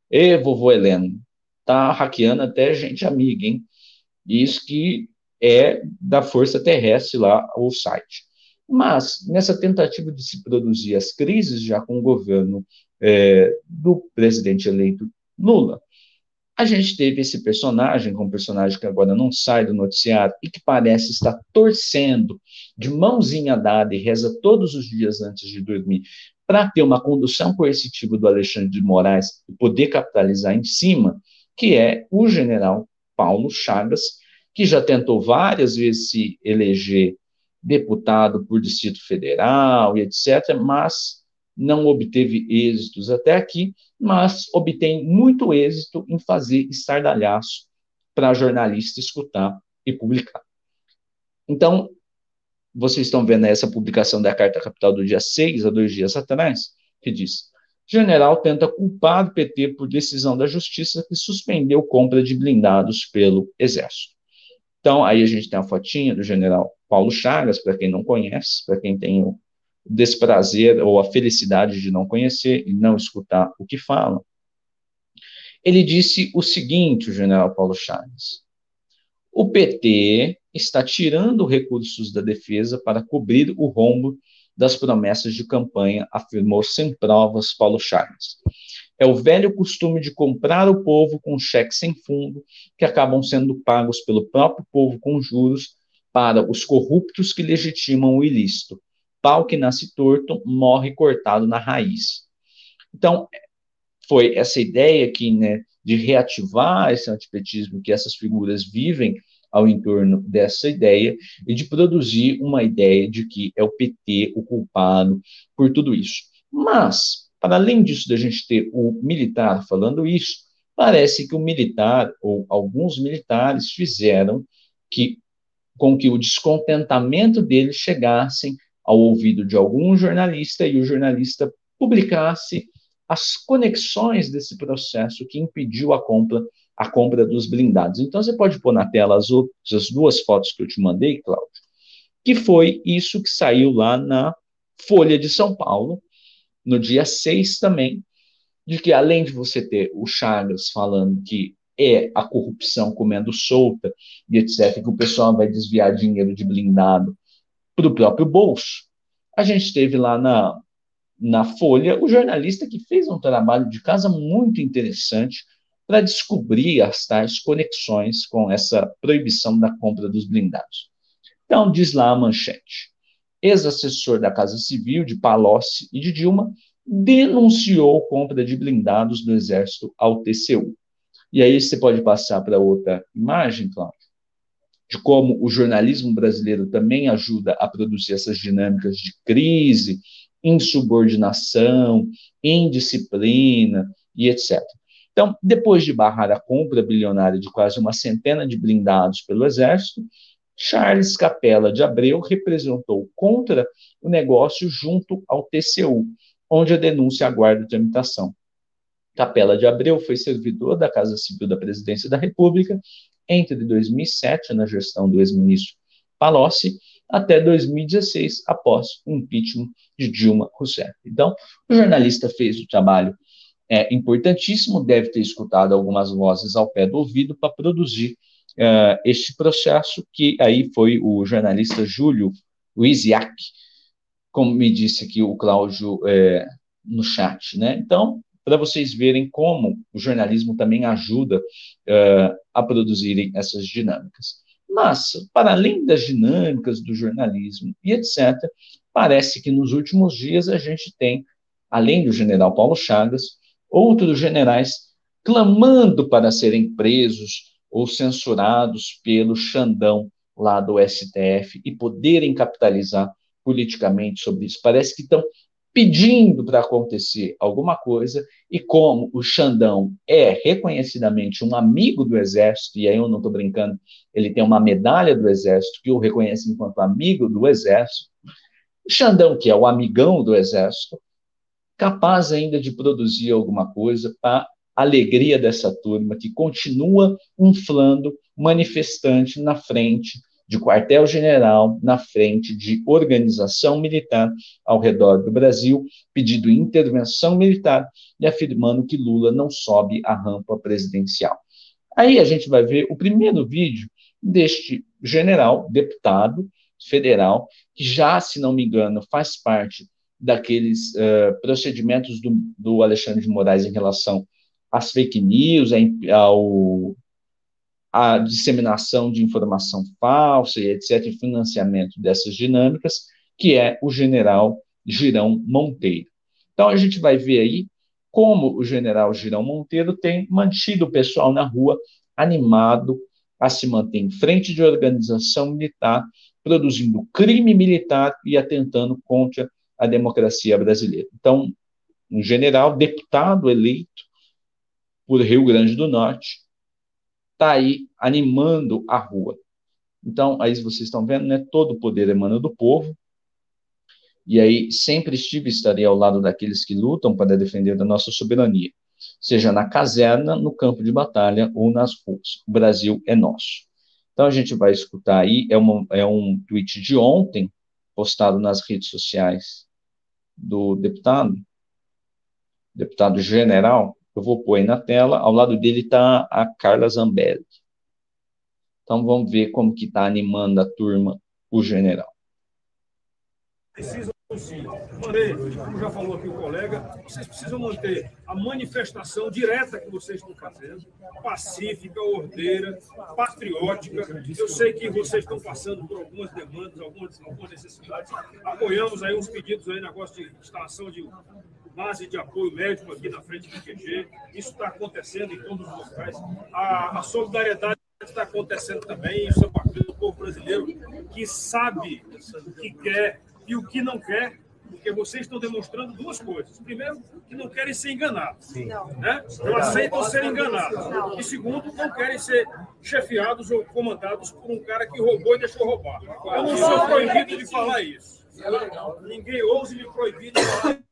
e vovô Helena, tá hackeando até gente amiga, hein? Isso que é da Força Terrestre lá, o site. Mas, nessa tentativa de se produzir as crises, já com o governo é, do presidente eleito Lula, a gente teve esse personagem, com um personagem que agora não sai do noticiário e que parece estar torcendo de mãozinha dada e reza todos os dias antes de dormir para ter uma condução coercitiva do Alexandre de Moraes e poder capitalizar em cima, que é o general Paulo Chagas, que já tentou várias vezes se eleger deputado por Distrito Federal e etc., mas não obteve êxitos até aqui, mas obtém muito êxito em fazer estardalhaço para jornalista escutar e publicar. Então, vocês estão vendo essa publicação da Carta Capital do dia 6, há dois dias atrás, que diz: General tenta culpar o PT por decisão da Justiça que suspendeu compra de blindados pelo Exército. Então, aí a gente tem a fotinha do general Paulo Chagas, para quem não conhece, para quem tem o desprazer ou a felicidade de não conhecer e não escutar o que fala. Ele disse o seguinte, o general Paulo Chagas: o PT está tirando recursos da defesa para cobrir o rombo das promessas de campanha, afirmou sem provas Paulo Chagas. É o velho costume de comprar o povo com cheques sem fundo, que acabam sendo pagos pelo próprio povo com juros para os corruptos que legitimam o ilícito. Pau que nasce torto morre cortado na raiz. Então, foi essa ideia aqui, né, de reativar esse antipetismo que essas figuras vivem ao entorno dessa ideia e de produzir uma ideia de que é o PT o culpado por tudo isso. Mas para além disso, da gente ter o militar falando isso, parece que o militar, ou alguns militares, fizeram que, com que o descontentamento deles chegassem ao ouvido de algum jornalista e o jornalista publicasse as conexões desse processo que impediu a compra, a compra dos blindados. Então, você pode pôr na tela as, outras, as duas fotos que eu te mandei, Cláudio, que foi isso que saiu lá na Folha de São Paulo, no dia 6 também, de que além de você ter o Chagas falando que é a corrupção comendo solta e etc., que o pessoal vai desviar dinheiro de blindado para o próprio bolso, a gente teve lá na, na Folha o jornalista que fez um trabalho de casa muito interessante para descobrir as tais conexões com essa proibição da compra dos blindados. Então, diz lá a manchete. Ex-assessor da Casa Civil de Palocci e de Dilma denunciou compra de blindados do Exército ao TCU. E aí você pode passar para outra imagem, Cláudio, de como o jornalismo brasileiro também ajuda a produzir essas dinâmicas de crise, insubordinação, indisciplina e etc. Então, depois de barrar a compra bilionária de quase uma centena de blindados pelo Exército, Charles Capella de Abreu representou contra o negócio junto ao TCU, onde a denúncia aguarda tramitação. Capela de Abreu foi servidor da Casa Civil da Presidência da República entre 2007, na gestão do ex-ministro Palocci, até 2016, após o impeachment de Dilma Rousseff. Então, o jornalista fez o trabalho é, importantíssimo, deve ter escutado algumas vozes ao pé do ouvido para produzir uh, este processo, que aí foi o jornalista Júlio Luiziak, como me disse aqui o Cláudio é, no chat. Né? Então, para vocês verem como o jornalismo também ajuda uh, a produzirem essas dinâmicas. Mas, para além das dinâmicas do jornalismo e etc., parece que nos últimos dias a gente tem, além do general Paulo Chagas, outros generais clamando para serem presos ou censurados pelo Xandão lá do STF e poderem capitalizar politicamente sobre isso. Parece que estão pedindo para acontecer alguma coisa, e como o Xandão é reconhecidamente um amigo do Exército, e aí eu não estou brincando, ele tem uma medalha do Exército que o reconhece enquanto amigo do Exército, o Xandão, que é o amigão do Exército, capaz ainda de produzir alguma coisa para alegria dessa turma que continua inflando manifestante na frente de quartel-general, na frente de organização militar ao redor do Brasil, pedindo intervenção militar e afirmando que Lula não sobe a rampa presidencial. Aí a gente vai ver o primeiro vídeo deste general, deputado federal, que já, se não me engano, faz parte daqueles uh, procedimentos do, do Alexandre de Moraes em relação às fake news, ao, à disseminação de informação falsa e etc., e financiamento dessas dinâmicas, que é o general Girão Monteiro. Então, a gente vai ver aí como o general Girão Monteiro tem mantido o pessoal na rua animado a se manter em frente de organização militar, produzindo crime militar e atentando contra a democracia brasileira. Então, um general, deputado eleito por Rio Grande do Norte, está aí animando a rua. Então, aí vocês estão vendo, né? Todo o poder emana do povo. E aí sempre estive e estarei ao lado daqueles que lutam para defender a nossa soberania, seja na caserna, no campo de batalha ou nas ruas. O Brasil é nosso. Então a gente vai escutar aí, é, uma, é um tweet de ontem, postado nas redes sociais do deputado, deputado general, eu vou pôr aí na tela, ao lado dele está a Carla Zambelli. Então vamos ver como que está animando a turma o general. Precisam sim manter, como já falou aqui o colega, vocês precisam manter a manifestação direta que vocês estão fazendo, pacífica, ordeira, patriótica. Eu sei que vocês estão passando por algumas demandas, algumas, algumas necessidades. Apoiamos aí uns pedidos aí, negócio de instalação de base de apoio médico aqui na frente do QG. Isso está acontecendo em todos os locais. A, a solidariedade está acontecendo também. Isso é bacana do povo brasileiro que sabe o que quer e o que não quer, porque vocês estão demonstrando duas coisas. Primeiro, que não querem ser enganados. Sim. Né? Não aceitam ser enganados. E segundo, não querem ser chefiados ou comandados por um cara que roubou e deixou roubar. Eu não sou proibido de falar isso. Ninguém ouse me proibir de falar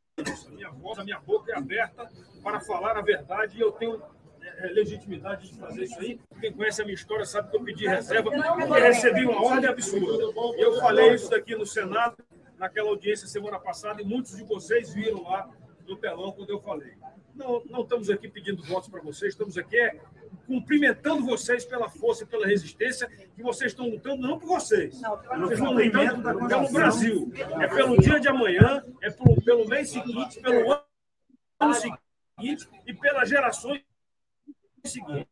minha voz, a minha boca é aberta para falar a verdade e eu tenho é, é, legitimidade de fazer isso aí. Quem conhece a minha história sabe que eu pedi reserva porque recebi uma ordem absurda. Eu falei isso daqui no Senado, naquela audiência semana passada, e muitos de vocês viram lá no telão quando eu falei. Não, não estamos aqui pedindo votos para vocês, estamos aqui é cumprimentando vocês pela força e pela resistência que vocês estão lutando, não por vocês. vocês estão lutando pelo Brasil. É pelo dia de amanhã, é pelo, pelo mês seguinte, pelo ano seguinte e pelas gerações seguintes.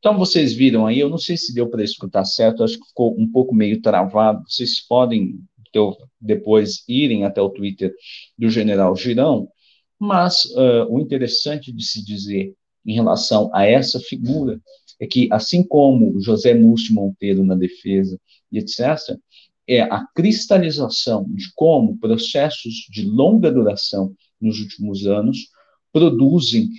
Então, vocês viram aí, eu não sei se deu para escutar certo, acho que ficou um pouco meio travado. Vocês podem depois irem até o Twitter do general Girão, mas uh, o interessante de se dizer em relação a essa figura é que, assim como José Múcio Monteiro na defesa e etc., é a cristalização de como processos de longa duração nos últimos anos produzem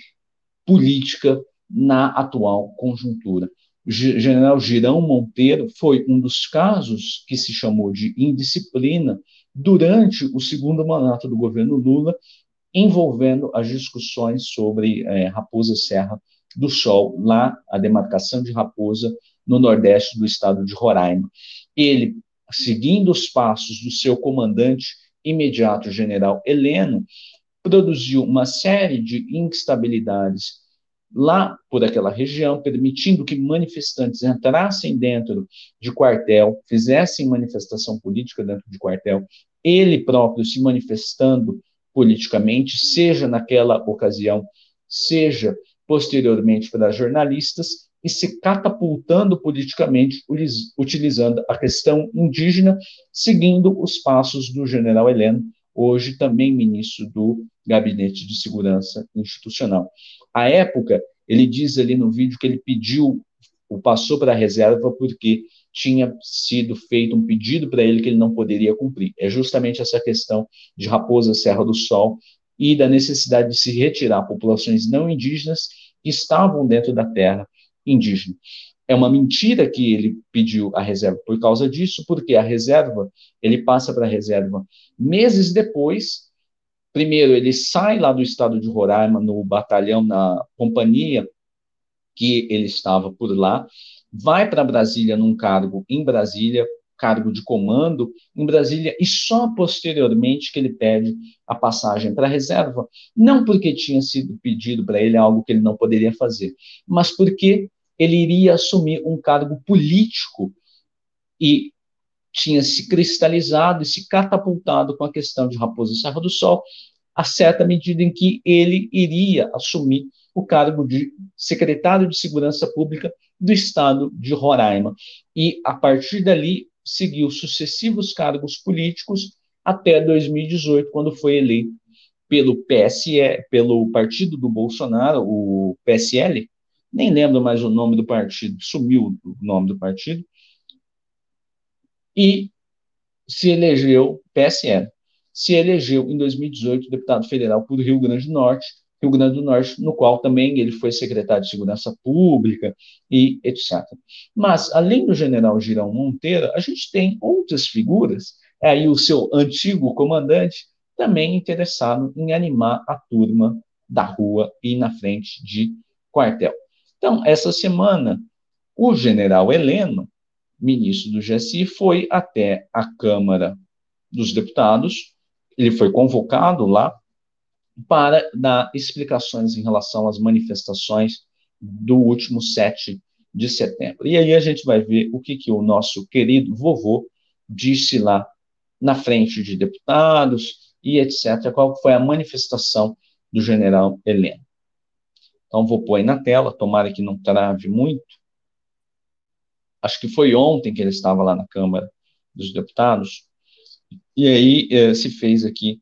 política na atual conjuntura. General Girão Monteiro foi um dos casos que se chamou de indisciplina durante o segundo mandato do governo Lula, envolvendo as discussões sobre é, Raposa Serra do Sol, lá a demarcação de Raposa, no nordeste do estado de Roraima. Ele, seguindo os passos do seu comandante imediato, general Heleno, produziu uma série de instabilidades lá por aquela região, permitindo que manifestantes entrassem dentro de quartel, fizessem manifestação política dentro de quartel, ele próprio se manifestando politicamente, seja naquela ocasião, seja posteriormente para jornalistas, e se catapultando politicamente, utilizando a questão indígena, seguindo os passos do general Heleno, hoje também ministro do Gabinete de Segurança Institucional. À época, ele diz ali no vídeo que ele pediu, o passou para a reserva porque tinha sido feito um pedido para ele que ele não poderia cumprir. É justamente essa questão de Raposa Serra do Sol e da necessidade de se retirar populações não indígenas que estavam dentro da terra indígena. É uma mentira que ele pediu a reserva por causa disso, porque a reserva, ele passa para a reserva meses depois. Primeiro, ele sai lá do estado de Roraima, no batalhão, na companhia que ele estava por lá, vai para Brasília num cargo em Brasília, cargo de comando em Brasília, e só posteriormente que ele pede a passagem para a reserva, não porque tinha sido pedido para ele algo que ele não poderia fazer, mas porque ele iria assumir um cargo político e tinha se cristalizado e se catapultado com a questão de Raposa Serra do Sol, a certa medida em que ele iria assumir o cargo de secretário de Segurança Pública do estado de Roraima. E, a partir dali, seguiu sucessivos cargos políticos até 2018, quando foi eleito pelo PSE, pelo partido do Bolsonaro, o PSL, nem lembro mais o nome do partido, sumiu o nome do partido, e se elegeu, PSL, se elegeu em 2018 deputado federal por Rio Grande do Norte, Rio Grande do Norte, no qual também ele foi secretário de Segurança Pública e etc. Mas, além do general Girão Monteiro, a gente tem outras figuras, é aí o seu antigo comandante, também interessado em animar a turma da rua e na frente de quartel. Então, essa semana, o general Heleno, ministro do GSI, foi até a Câmara dos Deputados, ele foi convocado lá para dar explicações em relação às manifestações do último 7 de setembro. E aí a gente vai ver o que, que o nosso querido vovô disse lá na frente de deputados e etc., qual foi a manifestação do general Heleno. Então, vou pôr aí na tela, tomara que não trave muito. Acho que foi ontem que ele estava lá na Câmara dos Deputados, e aí eh, se fez aqui,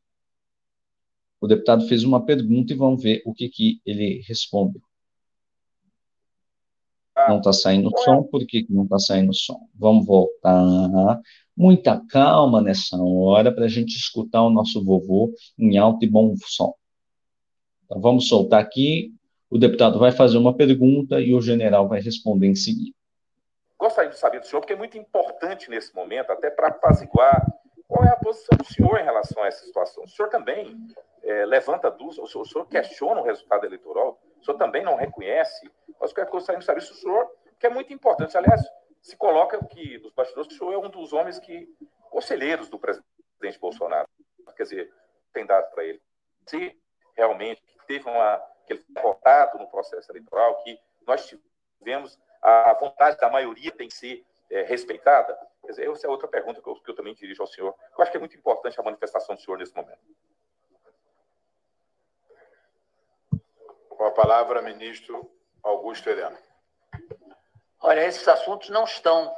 o deputado fez uma pergunta e vamos ver o que, que ele respondeu. Não está saindo o som, por que, que não está saindo som? Vamos voltar. Muita calma nessa hora para a gente escutar o nosso vovô em alto e bom som. Então, vamos soltar aqui o deputado vai fazer uma pergunta e o general vai responder em seguida. Gostaria de saber do senhor, porque é muito importante nesse momento, até para apaziguar qual é a posição do senhor em relação a essa situação. O senhor também é, levanta dúvidas, o senhor, o senhor, questiona o resultado eleitoral, o senhor também não reconhece, mas eu gostaria de saber se o senhor, que é muito importante, aliás, se coloca que, dos bastidores, o senhor é um dos homens que, conselheiros do presidente Bolsonaro, quer dizer, tem dado para ele. Se realmente teve uma que ele foi votado no processo eleitoral, que nós tivemos a vontade da maioria tem que ser é, respeitada? Quer dizer, essa é outra pergunta que eu, que eu também dirijo ao senhor. Eu acho que é muito importante a manifestação do senhor nesse momento. Com a palavra, ministro Augusto Helena. Olha, esses assuntos não estão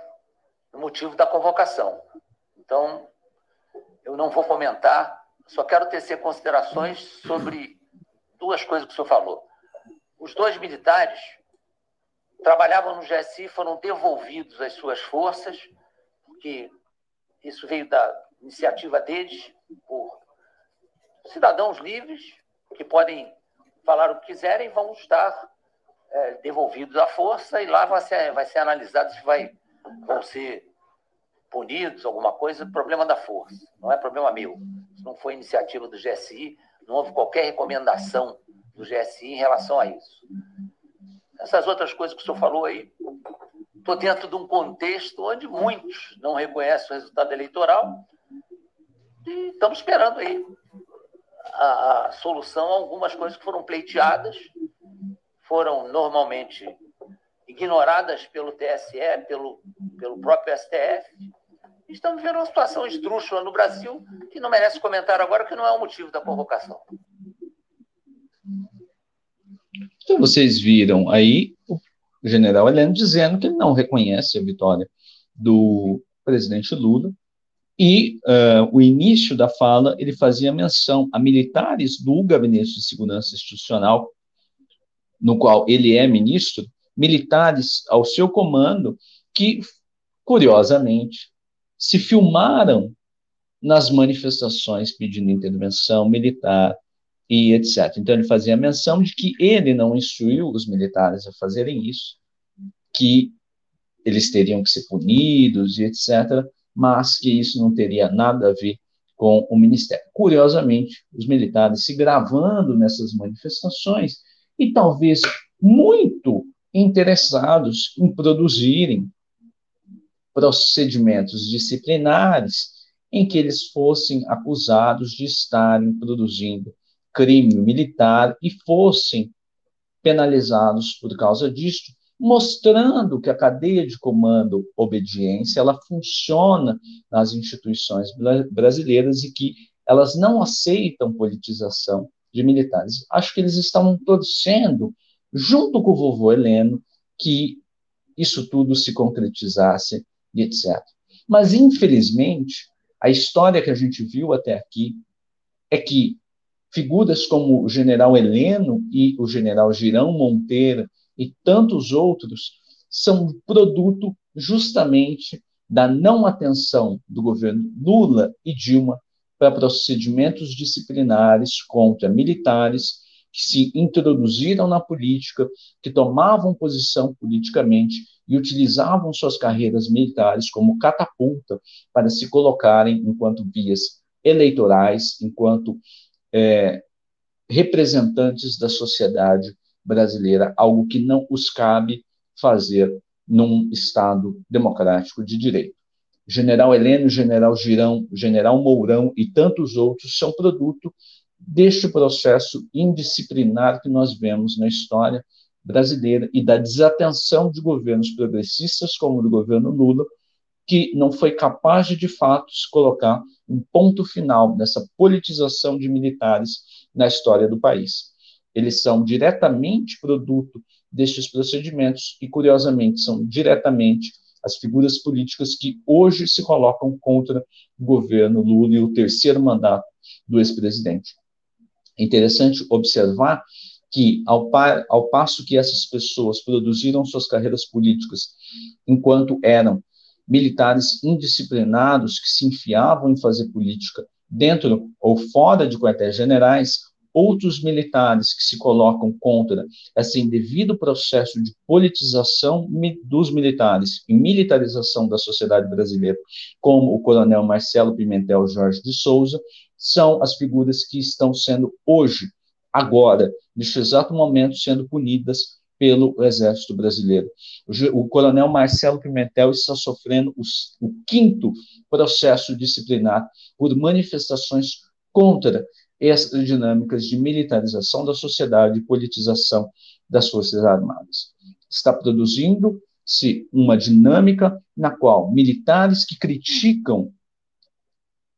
no motivo da convocação. Então, eu não vou comentar, só quero tecer considerações sobre duas coisas que o senhor falou. Os dois militares trabalhavam no GSI, foram devolvidos às suas forças, porque isso veio da iniciativa deles, por cidadãos livres, que podem falar o que quiserem, vão estar é, devolvidos à força e lá vai ser, vai ser analisado se vai, vão ser punidos, alguma coisa, problema da força, não é problema meu. Isso não foi iniciativa do GSI, não houve qualquer recomendação do GSI em relação a isso. Essas outras coisas que o senhor falou aí, estou dentro de um contexto onde muitos não reconhecem o resultado eleitoral e estamos esperando aí a, a solução a algumas coisas que foram pleiteadas, foram normalmente ignoradas pelo TSE, pelo, pelo próprio STF. Estamos vendo uma situação esdrúxula no Brasil que não merece comentar agora, que não é o motivo da convocação. Então, vocês viram aí o general Heleno dizendo que ele não reconhece a vitória do presidente Lula, e uh, o início da fala ele fazia menção a militares do Gabinete de Segurança Institucional, no qual ele é ministro, militares ao seu comando que, curiosamente, se filmaram nas manifestações pedindo intervenção militar, e etc. Então, ele fazia menção de que ele não instruiu os militares a fazerem isso, que eles teriam que ser punidos e etc., mas que isso não teria nada a ver com o ministério. Curiosamente, os militares se gravando nessas manifestações e talvez muito interessados em produzirem procedimentos disciplinares em que eles fossem acusados de estarem produzindo crime militar e fossem penalizados por causa disso, mostrando que a cadeia de comando obediência ela funciona nas instituições brasileiras e que elas não aceitam politização de militares. Acho que eles estavam torcendo, junto com o vovô Heleno, que isso tudo se concretizasse e etc. Mas, infelizmente, a história que a gente viu até aqui é que figuras como o general Heleno e o general Girão Monteiro e tantos outros são produto justamente da não atenção do governo Lula e Dilma para procedimentos disciplinares contra militares que se introduziram na política, que tomavam posição politicamente e utilizavam suas carreiras militares como catapulta para se colocarem enquanto vias eleitorais, enquanto é, representantes da sociedade brasileira, algo que não os cabe fazer num Estado democrático de direito. General Heleno, General Girão, General Mourão e tantos outros são produto deste processo indisciplinar que nós vemos na história brasileira e da desatenção de governos progressistas, como o do governo Lula, que não foi capaz de, de fato, colocar um ponto final nessa politização de militares na história do país. Eles são diretamente produto destes procedimentos e, curiosamente, são diretamente as figuras políticas que hoje se colocam contra o governo Lula e o terceiro mandato do ex-presidente. É interessante observar que, ao, par, ao passo que essas pessoas produziram suas carreiras políticas enquanto eram militares indisciplinados que se enfiavam em fazer política dentro ou fora de quartéis generais, outros militares que se colocam contra esse indevido processo de politização dos militares e militarização da sociedade brasileira, como o coronel Marcelo Pimentel Jorge de Souza, são as figuras que estão sendo hoje, agora, neste exato momento, sendo punidas pelo Exército Brasileiro. O, coronel Marcelo Pimentel está sofrendo os, o quinto processo disciplinar por manifestações contra essas dinâmicas de militarização da sociedade e politização das Forças Armadas. Está produzindo-se uma dinâmica na qual militares que criticam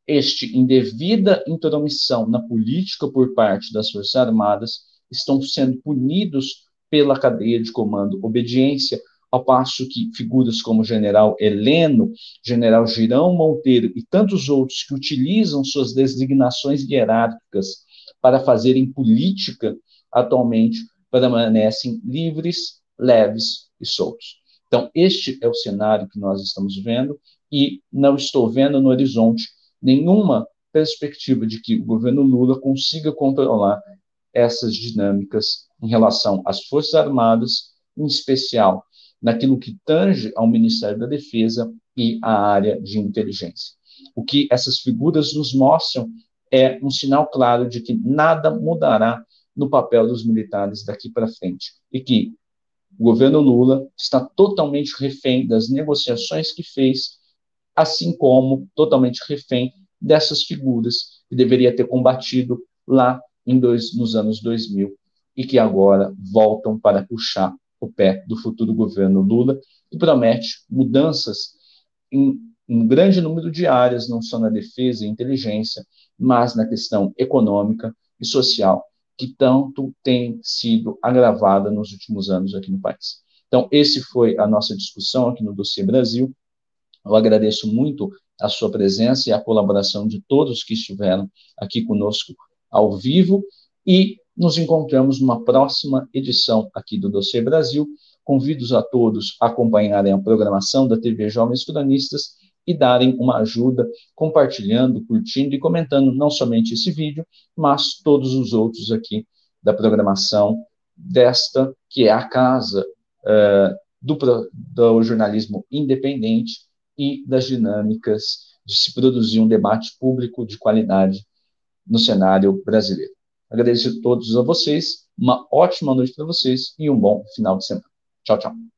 este indevida intromissão na política por parte das Forças Armadas estão sendo punidos pela cadeia de comando obediência, ao passo que figuras como general Heleno, general Girão Monteiro e tantos outros que utilizam suas designações hierárquicas para fazerem política atualmente permanecem livres, leves e soltos. Então, este é o cenário que nós estamos vendo e não estou vendo no horizonte nenhuma perspectiva de que o governo Lula consiga controlar essas dinâmicas em relação às Forças Armadas, em especial naquilo que tange ao Ministério da Defesa e à área de inteligência. O que essas figuras nos mostram é um sinal claro de que nada mudará no papel dos militares daqui para frente e que o governo Lula está totalmente refém das negociações que fez, assim como totalmente refém dessas figuras que deveria ter combatido lá em dois, nos anos 2000 e que agora voltam para puxar o pé do futuro governo Lula, que promete mudanças em um grande número de áreas, não só na defesa e inteligência, mas na questão econômica e social, que tanto tem sido agravada nos últimos anos aqui no país. Então, esse foi a nossa discussão aqui no Dossiê Brasil. Eu agradeço muito a sua presença e a colaboração de todos que estiveram aqui conosco ao vivo e nos encontramos numa próxima edição aqui do Dossiê Brasil. Convido a todos a acompanharem a programação da TV Jovens Cronistas e darem uma ajuda compartilhando, curtindo e comentando não somente esse vídeo, mas todos os outros aqui da programação desta, que é a casa uh, do, do jornalismo independente e das dinâmicas de se produzir um debate público de qualidade no cenário brasileiro. Agradeço a todos a vocês, uma ótima noite para vocês e um bom final de semana. Tchau, tchau.